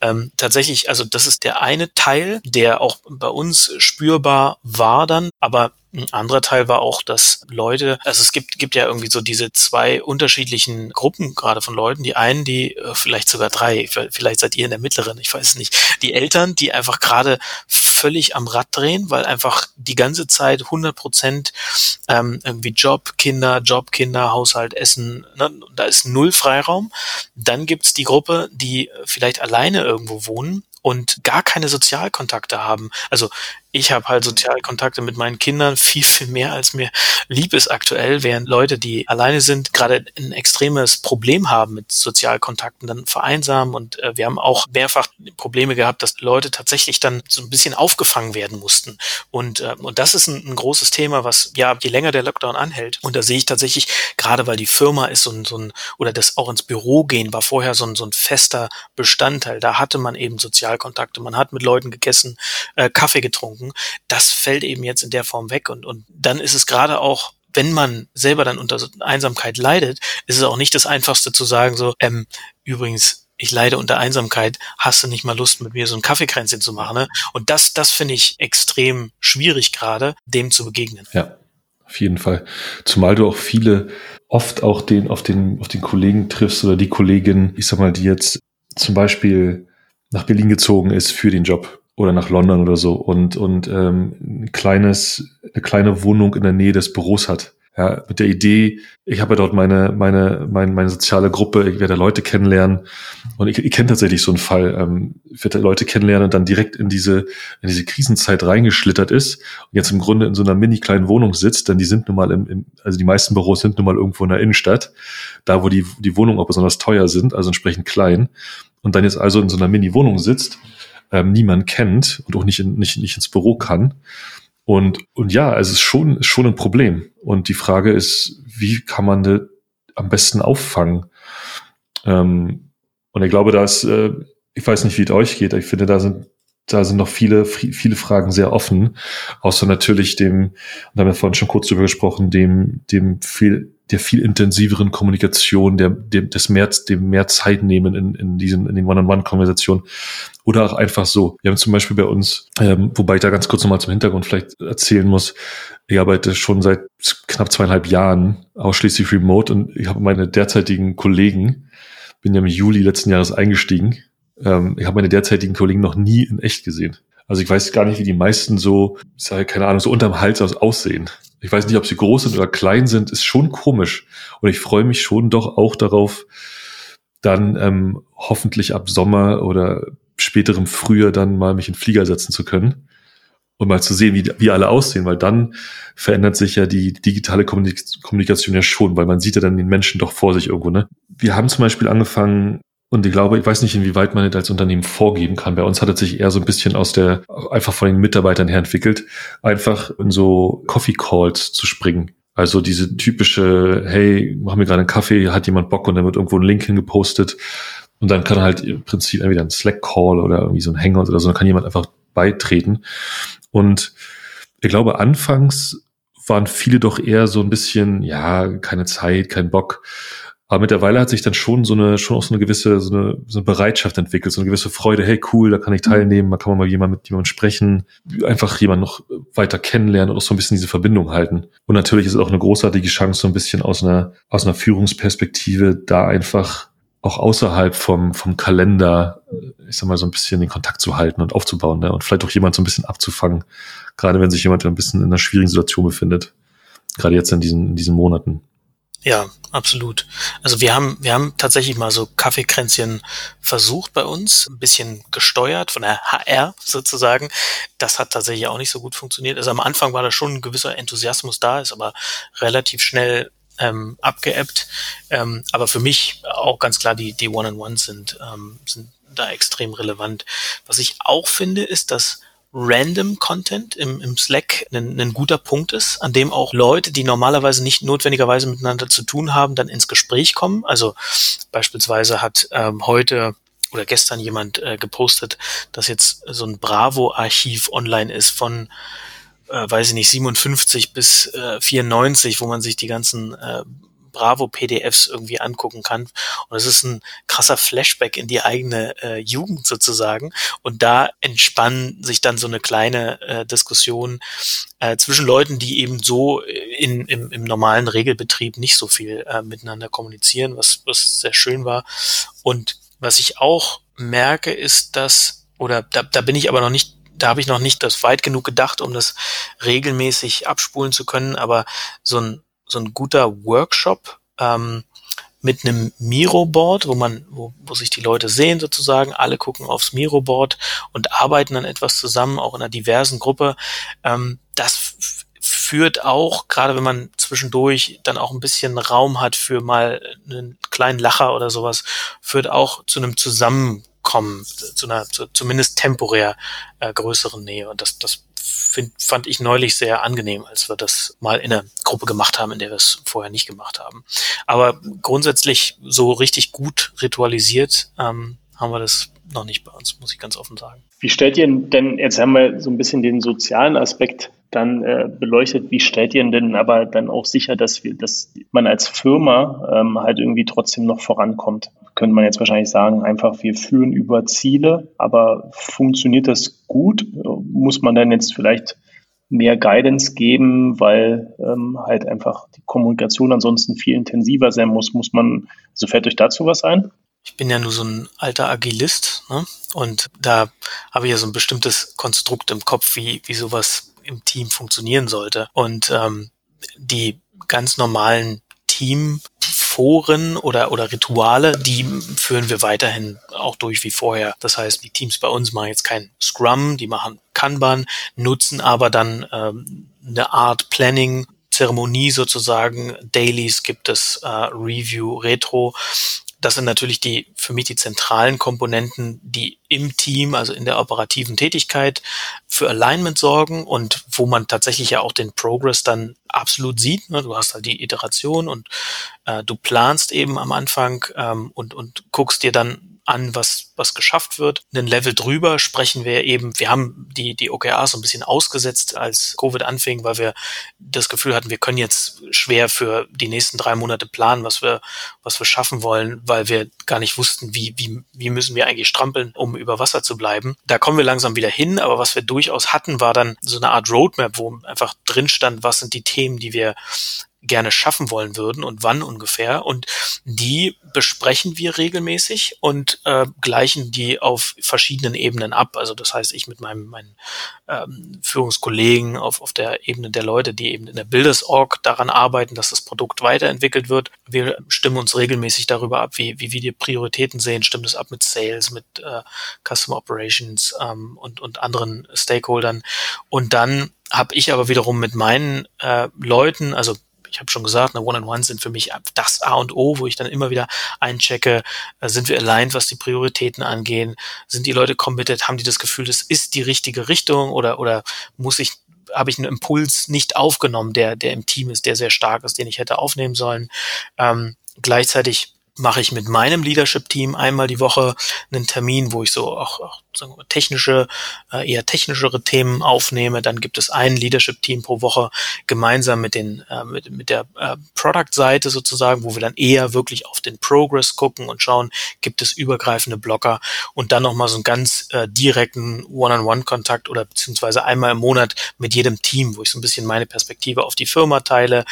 Ähm, tatsächlich, also das ist der eine Teil, der auch bei uns spürbar war dann, aber ein anderer Teil war auch, dass Leute, also es gibt, gibt ja irgendwie so diese zwei unterschiedlichen Gruppen gerade von Leuten. Die einen, die, äh, vielleicht sogar drei, vielleicht seid ihr in der mittleren, ich weiß es nicht. Die Eltern, die einfach gerade völlig am Rad drehen, weil einfach die ganze Zeit 100 Prozent ähm, irgendwie Job, Kinder, Job, Kinder, Haushalt, Essen, ne? da ist null Freiraum. Dann gibt's die Gruppe, die vielleicht alleine irgendwo wohnen und gar keine Sozialkontakte haben. Also ich habe halt Sozialkontakte mit meinen Kindern viel, viel mehr, als mir lieb ist aktuell, während Leute, die alleine sind, gerade ein extremes Problem haben mit Sozialkontakten, dann vereinsamen. Und äh, wir haben auch mehrfach Probleme gehabt, dass Leute tatsächlich dann so ein bisschen aufgefangen werden mussten. Und, äh, und das ist ein, ein großes Thema, was ja, je länger der Lockdown anhält. Und da sehe ich tatsächlich, gerade weil die Firma ist so ein, so ein oder das auch ins Büro gehen, war vorher so ein, so ein fester Bestandteil. Da hatte man eben Sozialkontakte, man hat mit Leuten gegessen, äh, Kaffee getrunken gucken, das fällt eben jetzt in der Form weg und, und dann ist es gerade auch wenn man selber dann unter Einsamkeit leidet, ist es auch nicht das Einfachste zu sagen, so, ähm, übrigens, ich leide unter Einsamkeit, hast du nicht mal Lust, mit mir so ein Kaffeekränzchen zu machen? Ne? Und das, das finde ich extrem schwierig gerade, dem zu begegnen. Ja, auf jeden Fall. Zumal du auch viele, oft auch den, auf den, auf den Kollegen triffst oder die Kollegin, ich sag mal, die jetzt zum Beispiel nach Berlin gezogen ist für den Job oder nach London oder so und, und ähm, ein kleines, eine kleine Wohnung in der Nähe des Büros hat. Ja, mit der Idee, ich habe ja dort meine, meine, meine, meine soziale Gruppe, ich werde Leute kennenlernen. Und ich, ich kenne tatsächlich so einen Fall, ähm, ich werde Leute kennenlernen und dann direkt in diese, in diese Krisenzeit reingeschlittert ist und jetzt im Grunde in so einer mini kleinen Wohnung sitzt, denn die sind nun mal im, im also die meisten Büros sind nun mal irgendwo in der Innenstadt, da wo die, die Wohnungen auch besonders teuer sind, also entsprechend klein. Und dann jetzt also in so einer Mini-Wohnung sitzt ähm, niemand kennt und auch nicht, in, nicht, nicht ins Büro kann. Und, und ja, es ist schon, schon ein Problem. Und die Frage ist, wie kann man das am besten auffangen? Ähm, und ich glaube, da ist, äh, ich weiß nicht, wie es euch geht, ich finde, da sind da sind noch viele, viele Fragen sehr offen, außer natürlich dem, da haben wir vorhin schon kurz drüber gesprochen, dem, dem viel, der viel intensiveren Kommunikation, der, dem, des mehr, dem mehr Zeit nehmen in, in diesen, in den One-on-One-Konversationen. Oder auch einfach so. Wir haben zum Beispiel bei uns, ähm, wobei ich da ganz kurz nochmal zum Hintergrund vielleicht erzählen muss, ich arbeite schon seit knapp zweieinhalb Jahren ausschließlich remote und ich habe meine derzeitigen Kollegen, bin ja im Juli letzten Jahres eingestiegen, ähm, ich habe meine derzeitigen Kollegen noch nie in echt gesehen. Also ich weiß gar nicht, wie die meisten so, ich sage keine Ahnung, so unterm Hals aus aussehen. Ich weiß nicht, ob sie groß sind oder klein sind, ist schon komisch. Und ich freue mich schon doch auch darauf, dann ähm, hoffentlich ab Sommer oder späterem Frühjahr dann mal mich in Flieger setzen zu können und mal zu sehen, wie, wie alle aussehen, weil dann verändert sich ja die digitale Kommunikation ja schon, weil man sieht ja dann den Menschen doch vor sich irgendwo. Ne? Wir haben zum Beispiel angefangen, und ich glaube, ich weiß nicht, inwieweit man das als Unternehmen vorgeben kann. Bei uns hat es sich eher so ein bisschen aus der, einfach von den Mitarbeitern her entwickelt, einfach in so Coffee Calls zu springen. Also diese typische, hey, mach mir gerade einen Kaffee, hat jemand Bock und dann wird irgendwo ein Link hingepostet. Und dann kann halt im Prinzip entweder ein Slack-Call oder irgendwie so ein Hangout oder so, dann kann jemand einfach beitreten. Und ich glaube, anfangs waren viele doch eher so ein bisschen, ja, keine Zeit, kein Bock. Aber mittlerweile hat sich dann schon so eine, schon auch so eine gewisse, so eine, so eine Bereitschaft entwickelt, so eine gewisse Freude, hey cool, da kann ich mhm. teilnehmen, da kann man mal jemand mit jemandem sprechen, einfach jemand noch weiter kennenlernen und auch so ein bisschen diese Verbindung halten. Und natürlich ist es auch eine großartige Chance, so ein bisschen aus einer, aus einer Führungsperspektive da einfach auch außerhalb vom, vom Kalender, ich sag mal, so ein bisschen den Kontakt zu halten und aufzubauen, ne? und vielleicht auch jemand so ein bisschen abzufangen, gerade wenn sich jemand ein bisschen in einer schwierigen Situation befindet. Gerade jetzt in diesen, in diesen Monaten. Ja, absolut. Also wir haben, wir haben tatsächlich mal so Kaffeekränzchen versucht bei uns, ein bisschen gesteuert von der HR sozusagen. Das hat tatsächlich auch nicht so gut funktioniert. Also am Anfang war da schon ein gewisser Enthusiasmus da, ist aber relativ schnell ähm, abgeebbt. Ähm, aber für mich auch ganz klar, die, die One-on-Ones sind, ähm, sind da extrem relevant. Was ich auch finde, ist, dass Random Content im, im Slack ein, ein guter Punkt ist, an dem auch Leute, die normalerweise nicht notwendigerweise miteinander zu tun haben, dann ins Gespräch kommen. Also beispielsweise hat ähm, heute oder gestern jemand äh, gepostet, dass jetzt so ein Bravo-Archiv online ist von äh, weiß ich nicht, 57 bis äh, 94, wo man sich die ganzen äh, Bravo-PDFs irgendwie angucken kann. Und es ist ein krasser Flashback in die eigene äh, Jugend sozusagen. Und da entspannen sich dann so eine kleine äh, Diskussion äh, zwischen Leuten, die eben so in, im, im normalen Regelbetrieb nicht so viel äh, miteinander kommunizieren, was, was sehr schön war. Und was ich auch merke, ist, dass, oder da, da bin ich aber noch nicht da habe ich noch nicht das weit genug gedacht, um das regelmäßig abspulen zu können, aber so ein so ein guter Workshop ähm, mit einem Miro-Board, wo man, wo, wo sich die Leute sehen sozusagen, alle gucken aufs Miro-Board und arbeiten dann etwas zusammen, auch in einer diversen Gruppe. Ähm, das führt auch, gerade wenn man zwischendurch dann auch ein bisschen Raum hat für mal einen kleinen Lacher oder sowas, führt auch zu einem Zusammenkommen, zu einer zu, zumindest temporär äh, größeren Nähe. Und das, das find, fand ich neulich sehr angenehm, als wir das mal in einer Gruppe gemacht haben, in der wir es vorher nicht gemacht haben. Aber grundsätzlich so richtig gut ritualisiert ähm, haben wir das noch nicht bei uns, muss ich ganz offen sagen. Wie stellt ihr denn, jetzt haben wir so ein bisschen den sozialen Aspekt dann äh, beleuchtet, wie stellt ihr denn aber dann auch sicher, dass wir, dass man als Firma ähm, halt irgendwie trotzdem noch vorankommt? Könnte man jetzt wahrscheinlich sagen, einfach wir führen über Ziele, aber funktioniert das gut? Muss man dann jetzt vielleicht mehr Guidance geben, weil ähm, halt einfach die Kommunikation ansonsten viel intensiver sein muss, muss man, also fällt euch dazu was ein? Ich bin ja nur so ein alter Agilist, ne? Und da habe ich ja so ein bestimmtes Konstrukt im Kopf, wie, wie sowas im Team funktionieren sollte. Und ähm, die ganz normalen Teamforen oder, oder Rituale, die führen wir weiterhin auch durch wie vorher. Das heißt, die Teams bei uns machen jetzt kein Scrum, die machen Kanban, nutzen aber dann ähm, eine Art Planning, Zeremonie sozusagen. Dailies gibt es, äh, Review, Retro das sind natürlich die für mich die zentralen Komponenten, die im Team, also in der operativen Tätigkeit für Alignment sorgen und wo man tatsächlich ja auch den Progress dann absolut sieht. Ne? Du hast halt die Iteration und äh, du planst eben am Anfang ähm, und, und guckst dir dann an, was, was geschafft wird. Einen Level drüber sprechen wir eben, wir haben die, die OKRs so ein bisschen ausgesetzt, als Covid anfing, weil wir das Gefühl hatten, wir können jetzt schwer für die nächsten drei Monate planen, was wir, was wir schaffen wollen, weil wir gar nicht wussten, wie, wie, wie müssen wir eigentlich strampeln, um über Wasser zu bleiben. Da kommen wir langsam wieder hin, aber was wir durchaus hatten, war dann so eine Art Roadmap, wo einfach drin stand, was sind die Themen, die wir gerne schaffen wollen würden und wann ungefähr. Und die besprechen wir regelmäßig und äh, gleichen die auf verschiedenen Ebenen ab. Also das heißt, ich mit meinem, meinen ähm, Führungskollegen auf, auf der Ebene der Leute, die eben in der Bildesorg daran arbeiten, dass das Produkt weiterentwickelt wird. Wir stimmen uns regelmäßig darüber ab, wie, wie wir die Prioritäten sehen, stimmen das ab mit Sales, mit äh, Customer Operations ähm, und, und anderen Stakeholdern. Und dann habe ich aber wiederum mit meinen äh, Leuten, also ich habe schon gesagt, eine One-on-One sind für mich das A und O, wo ich dann immer wieder einchecke, äh, sind wir aligned, was die Prioritäten angehen, sind die Leute committed, haben die das Gefühl, das ist die richtige Richtung oder, oder muss ich habe ich einen Impuls nicht aufgenommen, der, der im Team ist, der sehr stark ist, den ich hätte aufnehmen sollen. Ähm, gleichzeitig mache ich mit meinem Leadership-Team einmal die Woche einen Termin, wo ich so auch, auch technische, äh, eher technischere Themen aufnehme. Dann gibt es ein Leadership-Team pro Woche gemeinsam mit den äh, mit, mit der äh, Product-Seite sozusagen, wo wir dann eher wirklich auf den Progress gucken und schauen, gibt es übergreifende Blocker und dann nochmal so einen ganz äh, direkten One-on-One-Kontakt oder beziehungsweise einmal im Monat mit jedem Team, wo ich so ein bisschen meine Perspektive auf die Firma teile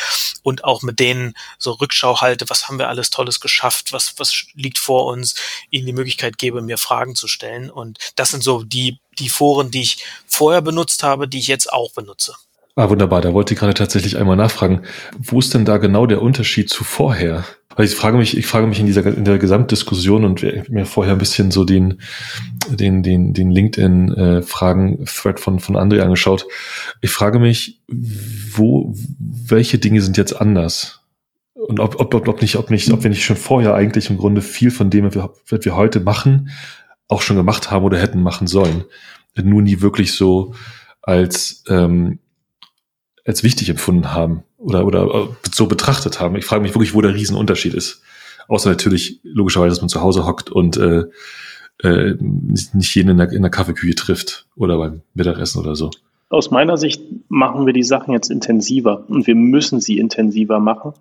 und auch mit denen so Rückschau halte, was haben wir alles Tolles geschafft was, was liegt vor uns, ihnen die Möglichkeit gebe, mir Fragen zu stellen. Und das sind so die, die Foren, die ich vorher benutzt habe, die ich jetzt auch benutze. Ah, wunderbar. Da wollte ich gerade tatsächlich einmal nachfragen. Wo ist denn da genau der Unterschied zu vorher? Weil ich frage mich, ich frage mich in dieser, in der Gesamtdiskussion und mir vorher ein bisschen so den, den, den, den LinkedIn-Fragen-Thread von, von André angeschaut. Ich frage mich, wo, welche Dinge sind jetzt anders? Und ob, ob, ob, nicht, ob nicht, ob wir nicht schon vorher eigentlich im Grunde viel von dem, was wir heute machen, auch schon gemacht haben oder hätten machen sollen. Nur nie wirklich so als, ähm, als wichtig empfunden haben oder, oder so betrachtet haben. Ich frage mich wirklich, wo der Riesenunterschied ist. Außer natürlich logischerweise, dass man zu Hause hockt und äh, äh, nicht jeden in der, in der Kaffeeküche trifft oder beim Mittagessen oder so. Aus meiner Sicht machen wir die Sachen jetzt intensiver und wir müssen sie intensiver machen.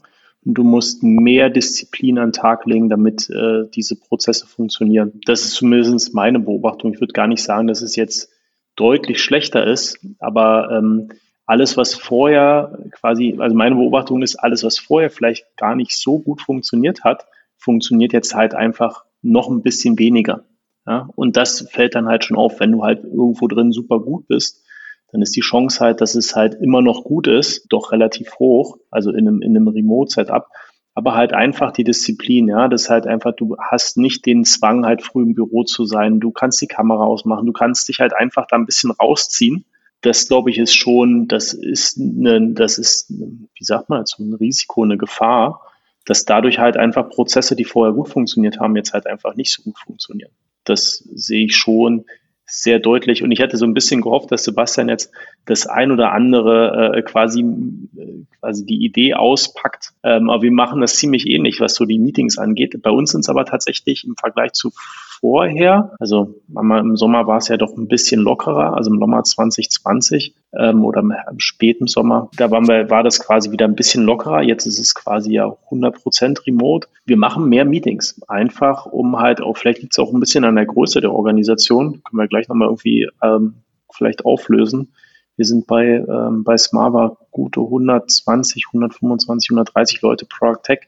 Du musst mehr Disziplin an den Tag legen, damit äh, diese Prozesse funktionieren. Das ist zumindest meine Beobachtung. Ich würde gar nicht sagen, dass es jetzt deutlich schlechter ist, aber ähm, alles, was vorher quasi, also meine Beobachtung ist, alles, was vorher vielleicht gar nicht so gut funktioniert hat, funktioniert jetzt halt einfach noch ein bisschen weniger. Ja? Und das fällt dann halt schon auf, wenn du halt irgendwo drin super gut bist dann ist die Chance halt, dass es halt immer noch gut ist, doch relativ hoch, also in einem, in einem Remote-Setup. Aber halt einfach die Disziplin, ja, das ist halt einfach, du hast nicht den Zwang, halt früh im Büro zu sein. Du kannst die Kamera ausmachen, du kannst dich halt einfach da ein bisschen rausziehen. Das glaube ich ist schon, das ist eine, das ist, wie sagt man, so ein Risiko, eine Gefahr, dass dadurch halt einfach Prozesse, die vorher gut funktioniert haben, jetzt halt einfach nicht so gut funktionieren. Das sehe ich schon sehr deutlich. Und ich hatte so ein bisschen gehofft, dass Sebastian jetzt das ein oder andere äh, quasi, äh, quasi die Idee auspackt. Ähm, aber wir machen das ziemlich ähnlich, was so die Meetings angeht. Bei uns sind es aber tatsächlich im Vergleich zu vorher, also im Sommer war es ja doch ein bisschen lockerer, also im Sommer 2020 ähm, oder im, im späten Sommer, da waren wir, war das quasi wieder ein bisschen lockerer. Jetzt ist es quasi ja 100% remote. Wir machen mehr Meetings, einfach um halt auch, vielleicht liegt es auch ein bisschen an der Größe der Organisation, können wir gleich nochmal irgendwie ähm, vielleicht auflösen. Wir sind bei, ähm, bei Smava gute 120, 125, 130 Leute Product Tech.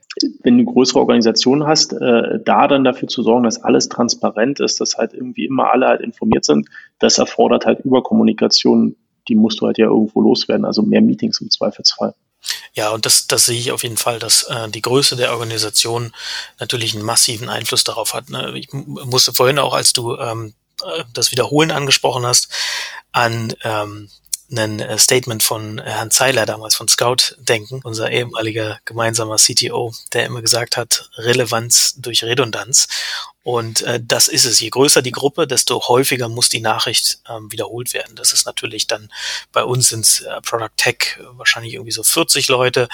Wenn du größere Organisation hast, äh, da dann dafür zu sorgen, dass alles transparent ist, dass halt irgendwie immer alle halt informiert sind, das erfordert halt Überkommunikation. Die musst du halt ja irgendwo loswerden, also mehr Meetings im Zweifelsfall. Ja, und das, das sehe ich auf jeden Fall, dass äh, die Größe der Organisation natürlich einen massiven Einfluss darauf hat. Ne? Ich musste vorhin auch, als du ähm, äh, das Wiederholen angesprochen hast, an ähm, ein äh, Statement von Herrn Zeiler damals von Scout denken, unser ehemaliger gemeinsamer CTO, der immer gesagt hat, Relevanz durch Redundanz. Und äh, das ist es. Je größer die Gruppe, desto häufiger muss die Nachricht ähm, wiederholt werden. Das ist natürlich dann bei uns ins äh, Product Tech wahrscheinlich irgendwie so 40 Leute.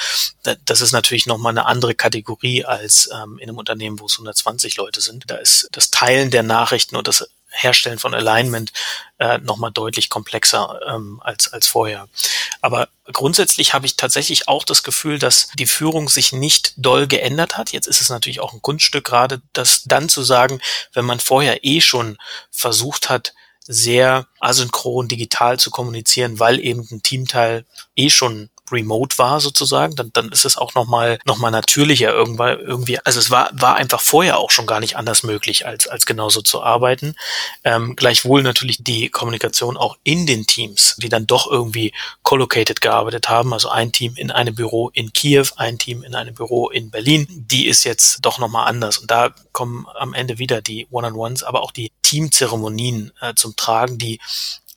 Das ist natürlich nochmal eine andere Kategorie als ähm, in einem Unternehmen, wo es 120 Leute sind. Da ist das Teilen der Nachrichten und das Herstellen von Alignment äh, nochmal deutlich komplexer ähm, als, als vorher. Aber grundsätzlich habe ich tatsächlich auch das Gefühl, dass die Führung sich nicht doll geändert hat. Jetzt ist es natürlich auch ein Kunststück gerade, das dann zu sagen, wenn man vorher eh schon versucht hat, sehr asynchron digital zu kommunizieren, weil eben ein Teamteil eh schon remote war sozusagen, dann, dann ist es auch nochmal noch mal natürlicher irgendwann irgendwie. Also es war, war einfach vorher auch schon gar nicht anders möglich, als, als genauso zu arbeiten. Ähm, gleichwohl natürlich die Kommunikation auch in den Teams, die dann doch irgendwie collocated gearbeitet haben, also ein Team in einem Büro in Kiew, ein Team in einem Büro in Berlin, die ist jetzt doch nochmal anders. Und da kommen am Ende wieder die One-on-Ones, aber auch die Teamzeremonien äh, zum Tragen, die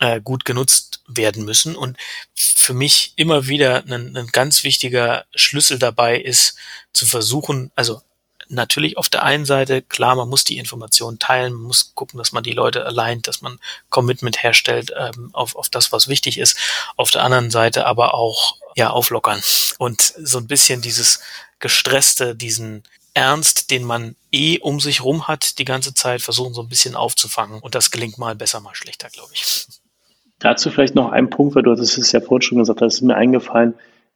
äh, gut genutzt werden müssen. Und für mich immer wieder ein, ein ganz wichtiger Schlüssel dabei ist, zu versuchen, also natürlich auf der einen Seite, klar, man muss die Informationen teilen, man muss gucken, dass man die Leute allein, dass man Commitment herstellt ähm, auf, auf das, was wichtig ist. Auf der anderen Seite aber auch ja auflockern und so ein bisschen dieses gestresste, diesen Ernst, den man eh um sich rum hat, die ganze Zeit versuchen so ein bisschen aufzufangen. Und das gelingt mal besser, mal schlechter, glaube ich. Dazu vielleicht noch ein Punkt, weil du hattest es ja vorhin schon gesagt, das ist mir eingefallen.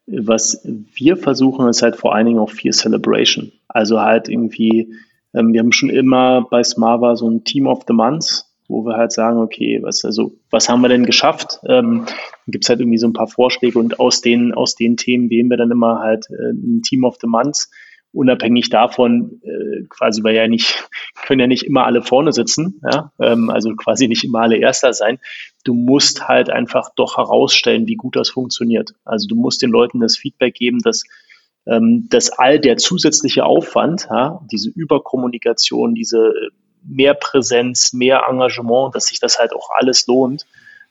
Was wir versuchen, ist halt vor allen Dingen auch viel Celebration. Also halt irgendwie, ähm, wir haben schon immer bei Smava so ein Team of the Month, wo wir halt sagen, okay, was, also, was haben wir denn geschafft? Ähm, gibt es halt irgendwie so ein paar Vorschläge und aus den, aus den Themen wählen wir dann immer halt äh, ein Team of the Month unabhängig davon, äh, quasi, weil ja nicht, können ja nicht immer alle vorne sitzen, ja, ähm, also quasi nicht immer alle Erster sein. Du musst halt einfach doch herausstellen, wie gut das funktioniert. Also du musst den Leuten das Feedback geben, dass, ähm, dass all der zusätzliche Aufwand, ja, diese Überkommunikation, diese mehr Präsenz, mehr Engagement, dass sich das halt auch alles lohnt.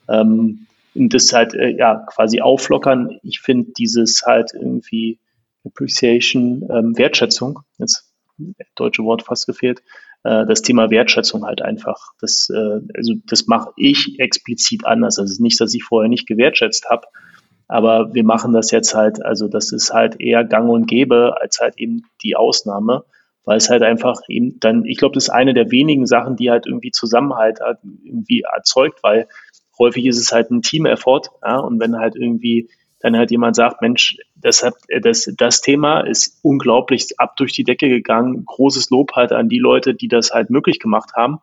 Ähm, und das halt, äh, ja, quasi auflockern. Ich finde dieses halt irgendwie, Appreciation, ähm, Wertschätzung, jetzt deutsche Wort fast gefehlt, äh, das Thema Wertschätzung halt einfach. Das, äh, also das mache ich explizit anders. Also nicht, dass ich vorher nicht gewertschätzt habe, aber wir machen das jetzt halt, also das ist halt eher gang und gäbe als halt eben die Ausnahme, weil es halt einfach eben dann, ich glaube, das ist eine der wenigen Sachen, die halt irgendwie Zusammenhalt halt irgendwie erzeugt, weil häufig ist es halt ein Team-Effort, ja, und wenn halt irgendwie dann halt jemand sagt, Mensch, deshalb, äh, das, das Thema ist unglaublich ab durch die Decke gegangen. Großes Lob halt an die Leute, die das halt möglich gemacht haben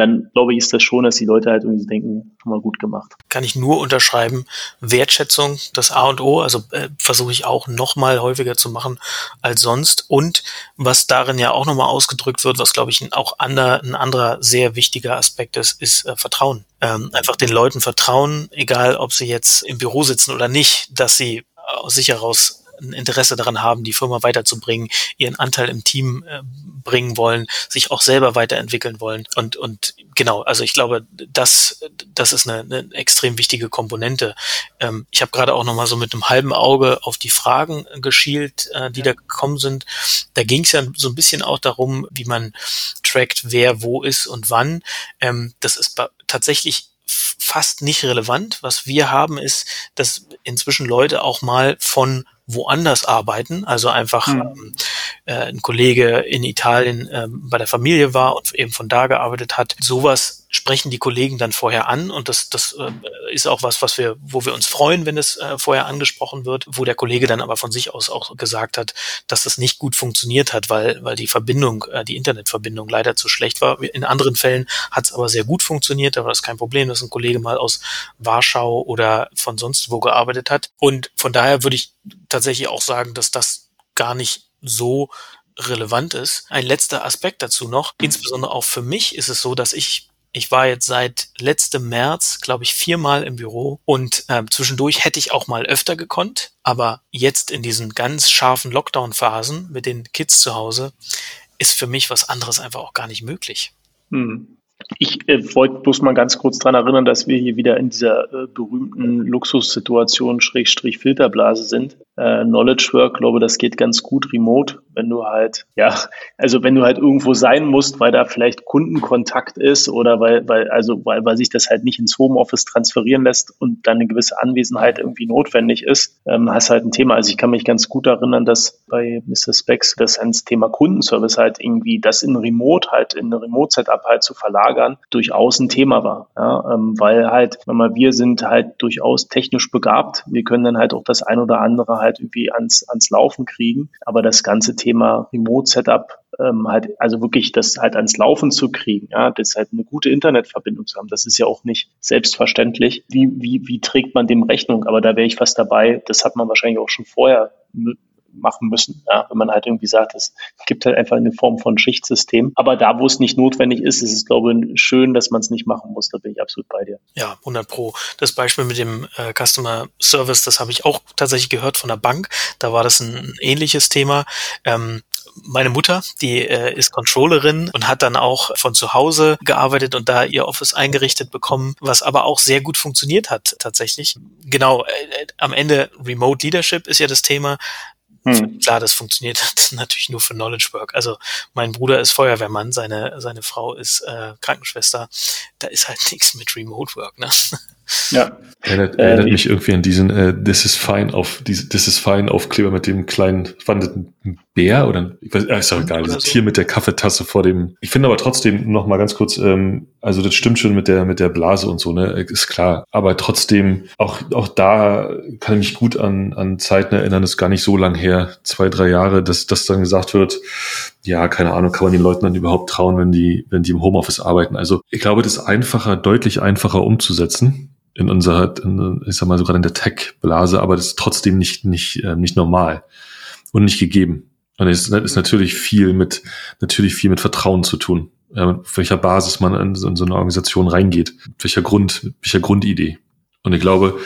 dann glaube ich, ist das schon, dass die Leute halt irgendwie denken, haben wir gut gemacht. Kann ich nur unterschreiben. Wertschätzung, das A und O, also äh, versuche ich auch noch mal häufiger zu machen als sonst. Und was darin ja auch nochmal ausgedrückt wird, was glaube ich auch ander, ein anderer sehr wichtiger Aspekt ist, ist äh, Vertrauen. Ähm, einfach den Leuten vertrauen, egal ob sie jetzt im Büro sitzen oder nicht, dass sie aus sich heraus ein Interesse daran haben, die Firma weiterzubringen, ihren Anteil im Team äh, bringen wollen, sich auch selber weiterentwickeln wollen. Und, und genau, also ich glaube, das, das ist eine, eine extrem wichtige Komponente. Ähm, ich habe gerade auch nochmal so mit einem halben Auge auf die Fragen geschielt, äh, die da gekommen sind. Da ging es ja so ein bisschen auch darum, wie man trackt, wer wo ist und wann. Ähm, das ist tatsächlich fast nicht relevant. Was wir haben, ist, dass inzwischen Leute auch mal von woanders arbeiten, also einfach mhm. äh, ein Kollege in Italien ähm, bei der Familie war und eben von da gearbeitet hat. Sowas sprechen die Kollegen dann vorher an und das, das äh, ist auch was, was wir, wo wir uns freuen, wenn es äh, vorher angesprochen wird, wo der Kollege dann aber von sich aus auch gesagt hat, dass das nicht gut funktioniert hat, weil, weil die Verbindung, äh, die Internetverbindung leider zu schlecht war. In anderen Fällen hat es aber sehr gut funktioniert, aber das ist kein Problem, dass ein Kollege mal aus Warschau oder von sonst wo gearbeitet hat. Und von daher würde ich tatsächlich auch sagen, dass das gar nicht so relevant ist. Ein letzter Aspekt dazu noch, insbesondere auch für mich ist es so, dass ich ich war jetzt seit letztem März, glaube ich, viermal im Büro und äh, zwischendurch hätte ich auch mal öfter gekonnt, aber jetzt in diesen ganz scharfen Lockdown-Phasen mit den Kids zu Hause ist für mich was anderes einfach auch gar nicht möglich. Hm. Ich äh, wollte bloß mal ganz kurz dran erinnern, dass wir hier wieder in dieser äh, berühmten Luxussituation Schrägstrich Filterblase sind. Äh, Knowledge Work, glaube das geht ganz gut remote, wenn du halt, ja, also wenn du halt irgendwo sein musst, weil da vielleicht Kundenkontakt ist oder weil, weil, also weil, weil sich das halt nicht ins Homeoffice transferieren lässt und dann eine gewisse Anwesenheit irgendwie notwendig ist, ähm, hast halt ein Thema. Also ich kann mich ganz gut erinnern, dass bei Mr. Specs das ans Thema Kundenservice halt irgendwie das in Remote halt, in eine Remote-Setup halt zu verlagern Lagern durchaus ein Thema war. Ja, ähm, weil halt, wenn mal wir sind halt durchaus technisch begabt. Wir können dann halt auch das ein oder andere halt irgendwie ans, ans Laufen kriegen. Aber das ganze Thema Remote Setup ähm, halt, also wirklich das halt ans Laufen zu kriegen, ja, das halt eine gute Internetverbindung zu haben, das ist ja auch nicht selbstverständlich. Wie, wie, wie trägt man dem Rechnung? Aber da wäre ich fast dabei. Das hat man wahrscheinlich auch schon vorher machen müssen. Ja, wenn man halt irgendwie sagt, es gibt halt einfach eine Form von Schichtsystem. Aber da, wo es nicht notwendig ist, ist es, glaube ich, schön, dass man es nicht machen muss. Da bin ich absolut bei dir. Ja, 100 Pro. Das Beispiel mit dem äh, Customer Service, das habe ich auch tatsächlich gehört von der Bank. Da war das ein ähnliches Thema. Ähm, meine Mutter, die äh, ist Controllerin und hat dann auch von zu Hause gearbeitet und da ihr Office eingerichtet bekommen, was aber auch sehr gut funktioniert hat tatsächlich. Genau, äh, am Ende Remote Leadership ist ja das Thema. Hm. Klar, das funktioniert natürlich nur für Knowledge Work. Also mein Bruder ist Feuerwehrmann, seine, seine Frau ist äh, Krankenschwester. Da ist halt nichts mit Remote Work. Ne? Ja. Erinnert, äh, erinnert mich irgendwie an diesen äh, This is fine auf diese This is fine Aufkleber mit dem kleinen wandeten Bär oder ich weiß, äh, ist doch egal, dieses so. Tier mit der Kaffeetasse vor dem. Ich finde aber trotzdem noch mal ganz kurz, ähm, also das stimmt schon mit der mit der Blase und so, ne, ist klar. Aber trotzdem auch auch da kann ich mich gut an an Zeiten erinnern, ist gar nicht so lang her, zwei drei Jahre, dass dass dann gesagt wird, ja, keine Ahnung, kann man den Leuten dann überhaupt trauen, wenn die wenn die im Homeoffice arbeiten. Also ich glaube, das ist einfacher, deutlich einfacher umzusetzen in unserer, in, ich sag mal sogar in der Tech-Blase, aber das ist trotzdem nicht, nicht, äh, nicht normal und nicht gegeben. Und es ist natürlich viel mit, natürlich viel mit Vertrauen zu tun. Äh, auf welcher Basis man in, so eine Organisation reingeht, welcher Grund, welcher Grundidee. Und ich glaube,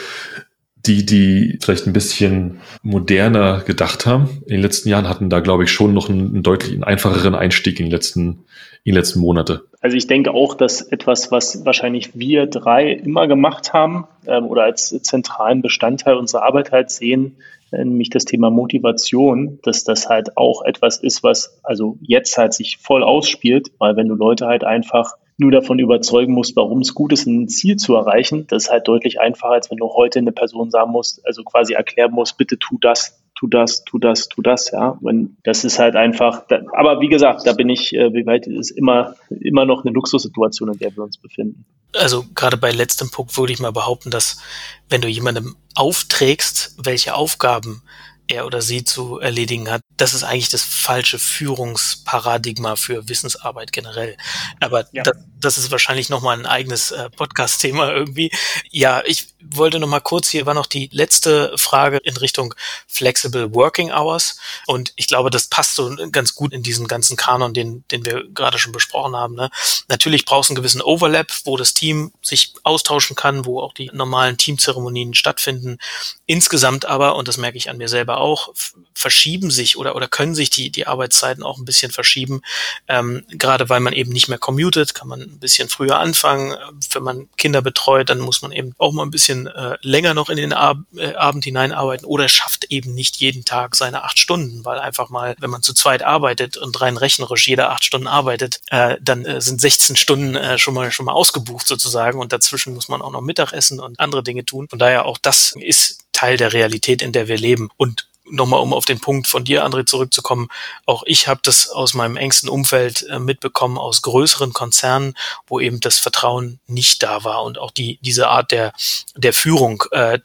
die, die vielleicht ein bisschen moderner gedacht haben in den letzten Jahren, hatten da, glaube ich, schon noch einen, deutlich einfacheren Einstieg in den letzten, in den letzten Monate. Also ich denke auch, dass etwas, was wahrscheinlich wir drei immer gemacht haben ähm, oder als zentralen Bestandteil unserer Arbeit halt sehen, nämlich das Thema Motivation, dass das halt auch etwas ist, was also jetzt halt sich voll ausspielt, weil wenn du Leute halt einfach nur davon überzeugen musst, warum es gut ist, ein Ziel zu erreichen, das ist halt deutlich einfacher, als wenn du heute eine Person sagen musst, also quasi erklären musst, bitte tu das, tu das, tu das, tu das, ja. Wenn, das ist halt einfach, da, aber wie gesagt, da bin ich, äh, wie weit ist immer, immer noch eine Luxussituation, in der wir uns befinden. Also gerade bei letztem Punkt würde ich mal behaupten, dass wenn du jemandem aufträgst, welche Aufgaben er oder sie zu erledigen hat. Das ist eigentlich das falsche Führungsparadigma für Wissensarbeit generell. Aber ja. das, das ist wahrscheinlich nochmal ein eigenes äh, Podcast-Thema irgendwie. Ja, ich wollte nochmal kurz, hier war noch die letzte Frage in Richtung Flexible Working Hours. Und ich glaube, das passt so ganz gut in diesen ganzen Kanon, den, den wir gerade schon besprochen haben. Ne? Natürlich brauchst du einen gewissen Overlap, wo das Team sich austauschen kann, wo auch die normalen Teamzeremonien stattfinden. Insgesamt aber, und das merke ich an mir selber auch, verschieben sich oder, oder können sich die, die Arbeitszeiten auch ein bisschen verschieben. Ähm, gerade weil man eben nicht mehr commutet, kann man ein bisschen früher anfangen. Wenn man Kinder betreut, dann muss man eben auch mal ein bisschen äh, länger noch in den Ab äh, Abend hineinarbeiten oder schafft eben nicht jeden Tag seine acht Stunden, weil einfach mal, wenn man zu zweit arbeitet und rein rechnerisch jeder acht Stunden arbeitet, äh, dann äh, sind 16 Stunden äh, schon mal schon mal ausgebucht sozusagen und dazwischen muss man auch noch Mittagessen und andere Dinge tun. Von daher auch das ist Teil der Realität, in der wir leben. Und nochmal um auf den Punkt von dir, André, zurückzukommen, auch ich habe das aus meinem engsten Umfeld äh, mitbekommen, aus größeren Konzernen, wo eben das Vertrauen nicht da war. Und auch die diese Art der der Führung, äh,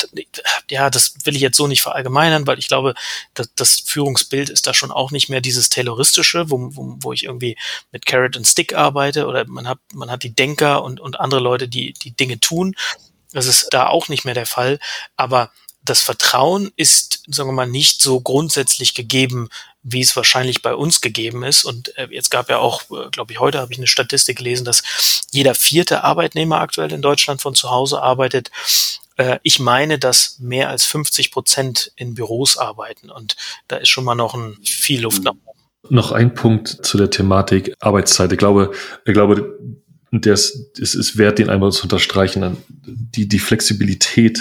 ja, das will ich jetzt so nicht verallgemeinern, weil ich glaube, dass das Führungsbild ist da schon auch nicht mehr dieses Tayloristische, wo, wo, wo ich irgendwie mit Carrot and Stick arbeite oder man hat man hat die Denker und und andere Leute, die die Dinge tun. Das ist da auch nicht mehr der Fall, aber das Vertrauen ist, sagen wir mal, nicht so grundsätzlich gegeben, wie es wahrscheinlich bei uns gegeben ist. Und äh, jetzt gab ja auch, äh, glaube ich, heute habe ich eine Statistik gelesen, dass jeder vierte Arbeitnehmer aktuell in Deutschland von zu Hause arbeitet. Äh, ich meine, dass mehr als 50 Prozent in Büros arbeiten. Und da ist schon mal noch ein, viel Luft nach oben. Noch ein Punkt zu der Thematik Arbeitszeit. Ich glaube, ich glaube, der ist, es ist wert, den einmal zu unterstreichen, die, die Flexibilität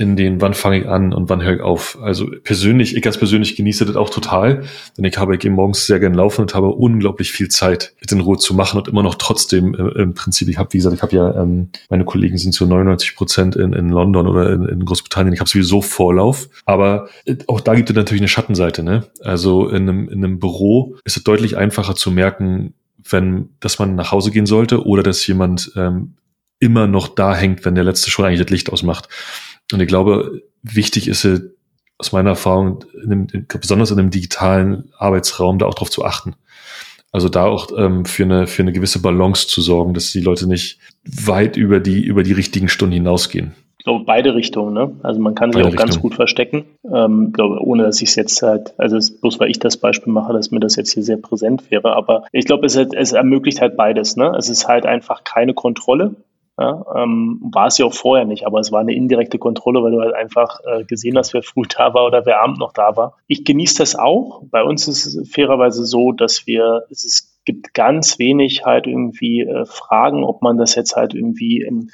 in den, wann fange ich an und wann höre ich auf. Also persönlich, ich ganz persönlich genieße das auch total, denn ich habe, ich gehe morgens sehr gern laufen und habe unglaublich viel Zeit, mit in Ruhe zu machen und immer noch trotzdem äh, im Prinzip, ich habe, wie gesagt, ich habe ja, ähm, meine Kollegen sind zu 99 Prozent in, in London oder in, in Großbritannien, ich habe sowieso Vorlauf, aber äh, auch da gibt es natürlich eine Schattenseite, ne? Also in einem, in einem Büro ist es deutlich einfacher zu merken, wenn, dass man nach Hause gehen sollte oder dass jemand ähm, immer noch da hängt, wenn der Letzte schon eigentlich das Licht ausmacht. Und ich glaube, wichtig ist es aus meiner Erfahrung, in dem, besonders in einem digitalen Arbeitsraum, da auch drauf zu achten. Also da auch ähm, für, eine, für eine gewisse Balance zu sorgen, dass die Leute nicht weit über die, über die richtigen Stunden hinausgehen. Ich glaube, beide Richtungen, ne? Also man kann sich beide auch ganz gut verstecken. Ähm, glaube, ohne dass ich es jetzt halt, also es, bloß weil ich das Beispiel mache, dass mir das jetzt hier sehr präsent wäre. Aber ich glaube, es, es ermöglicht halt beides, ne? Es ist halt einfach keine Kontrolle. Ja, ähm, war es ja auch vorher nicht, aber es war eine indirekte Kontrolle, weil du halt einfach äh, gesehen hast, wer früh da war oder wer abend noch da war. Ich genieße das auch. Bei uns ist es fairerweise so, dass wir, es ist, gibt ganz wenig halt irgendwie äh, Fragen, ob man das jetzt halt irgendwie in,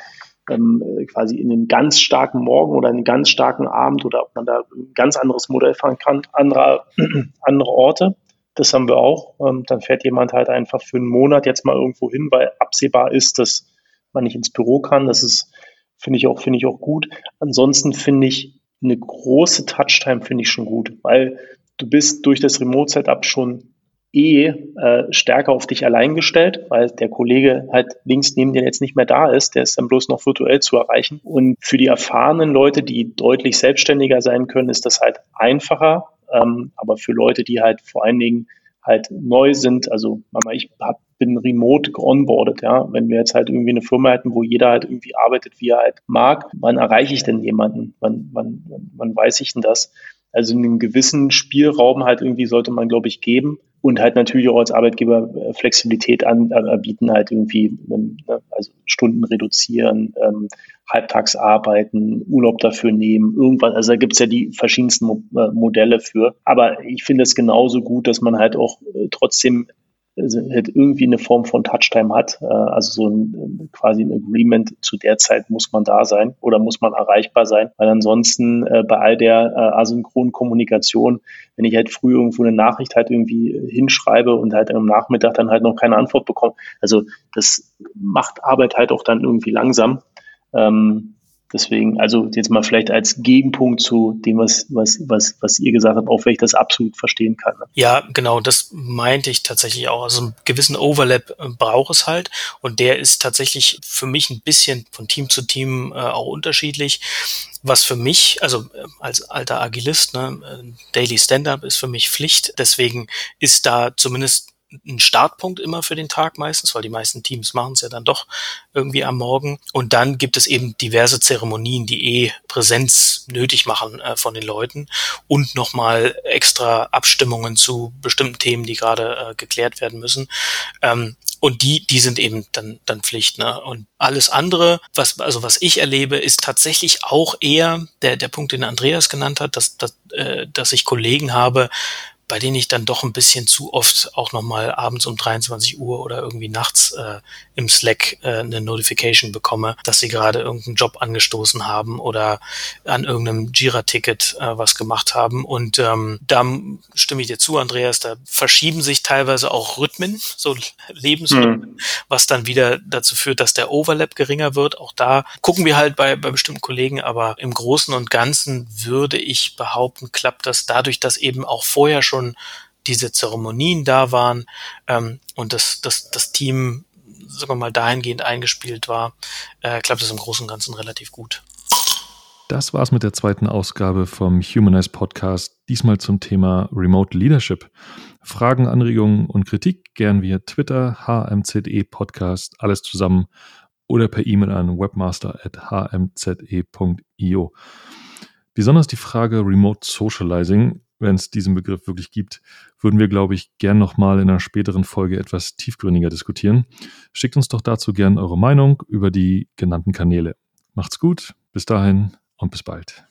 ähm, quasi in einen ganz starken Morgen oder einen ganz starken Abend oder ob man da ein ganz anderes Modell fahren kann, anderer, andere Orte. Das haben wir auch. Ähm, dann fährt jemand halt einfach für einen Monat jetzt mal irgendwo hin, weil absehbar ist, dass man nicht ins Büro kann. Das ist, finde ich auch, finde ich auch gut. Ansonsten finde ich eine große Touchtime finde ich schon gut, weil du bist durch das Remote-Setup schon eh äh, stärker auf dich allein gestellt, weil der Kollege halt links neben dir jetzt nicht mehr da ist, der ist dann bloß noch virtuell zu erreichen. Und für die erfahrenen Leute, die deutlich selbstständiger sein können, ist das halt einfacher. Ähm, aber für Leute, die halt vor allen Dingen halt neu sind, also ich hab, bin remote geonboardet, ja. Wenn wir jetzt halt irgendwie eine Firma hätten, wo jeder halt irgendwie arbeitet, wie er halt mag, wann erreiche ich denn jemanden? Wann, wann, wann weiß ich denn das? Also einen gewissen Spielraum halt irgendwie sollte man, glaube ich, geben und halt natürlich auch als Arbeitgeber äh, Flexibilität anbieten, halt irgendwie, ähm, ne, also Stunden reduzieren, ähm, halbtags arbeiten, Urlaub dafür nehmen, irgendwas. Also da gibt's ja die verschiedensten äh, Modelle für. Aber ich finde es genauso gut, dass man halt auch äh, trotzdem halt irgendwie eine Form von Touchtime hat. Äh, also so ein quasi ein Agreement, zu der Zeit muss man da sein oder muss man erreichbar sein. Weil ansonsten äh, bei all der äh, asynchronen Kommunikation, wenn ich halt früh irgendwo eine Nachricht halt irgendwie hinschreibe und halt am Nachmittag dann halt noch keine Antwort bekomme, also das macht Arbeit halt auch dann irgendwie langsam. Ähm, Deswegen, also jetzt mal vielleicht als Gegenpunkt zu dem, was, was, was, was ihr gesagt habt, auch wenn ich das absolut verstehen kann. Ne? Ja, genau, das meinte ich tatsächlich auch. Also einen gewissen Overlap äh, braucht es halt. Und der ist tatsächlich für mich ein bisschen von Team zu Team äh, auch unterschiedlich. Was für mich, also äh, als alter Agilist, ne, äh, Daily Stand-up ist für mich Pflicht. Deswegen ist da zumindest ein Startpunkt immer für den Tag meistens, weil die meisten Teams machen es ja dann doch irgendwie am Morgen. Und dann gibt es eben diverse Zeremonien, die eh Präsenz nötig machen äh, von den Leuten und nochmal extra Abstimmungen zu bestimmten Themen, die gerade äh, geklärt werden müssen. Ähm, und die, die sind eben dann, dann Pflicht. Ne? Und alles andere, was, also was ich erlebe, ist tatsächlich auch eher der, der Punkt, den Andreas genannt hat, dass, dass, äh, dass ich Kollegen habe, bei denen ich dann doch ein bisschen zu oft auch nochmal abends um 23 Uhr oder irgendwie nachts äh, im Slack äh, eine Notification bekomme, dass sie gerade irgendeinen Job angestoßen haben oder an irgendeinem Jira-Ticket äh, was gemacht haben. Und ähm, da stimme ich dir zu, Andreas, da verschieben sich teilweise auch Rhythmen, so Lebensrhythmen, mhm. was dann wieder dazu führt, dass der Overlap geringer wird. Auch da gucken wir halt bei, bei bestimmten Kollegen, aber im Großen und Ganzen würde ich behaupten, klappt das dadurch, dass eben auch vorher schon schon diese Zeremonien da waren ähm, und das, das, das Team, sagen wir mal, dahingehend eingespielt war, äh, klappt es im Großen und Ganzen relativ gut. Das war's mit der zweiten Ausgabe vom Humanize Podcast, diesmal zum Thema Remote Leadership. Fragen, Anregungen und Kritik gern via Twitter, HMZE Podcast, alles zusammen oder per E-Mail an webmaster.hmze.io. Besonders die Frage Remote Socializing wenn es diesen Begriff wirklich gibt, würden wir, glaube ich, gern nochmal in einer späteren Folge etwas tiefgründiger diskutieren. Schickt uns doch dazu gern eure Meinung über die genannten Kanäle. Macht's gut, bis dahin und bis bald.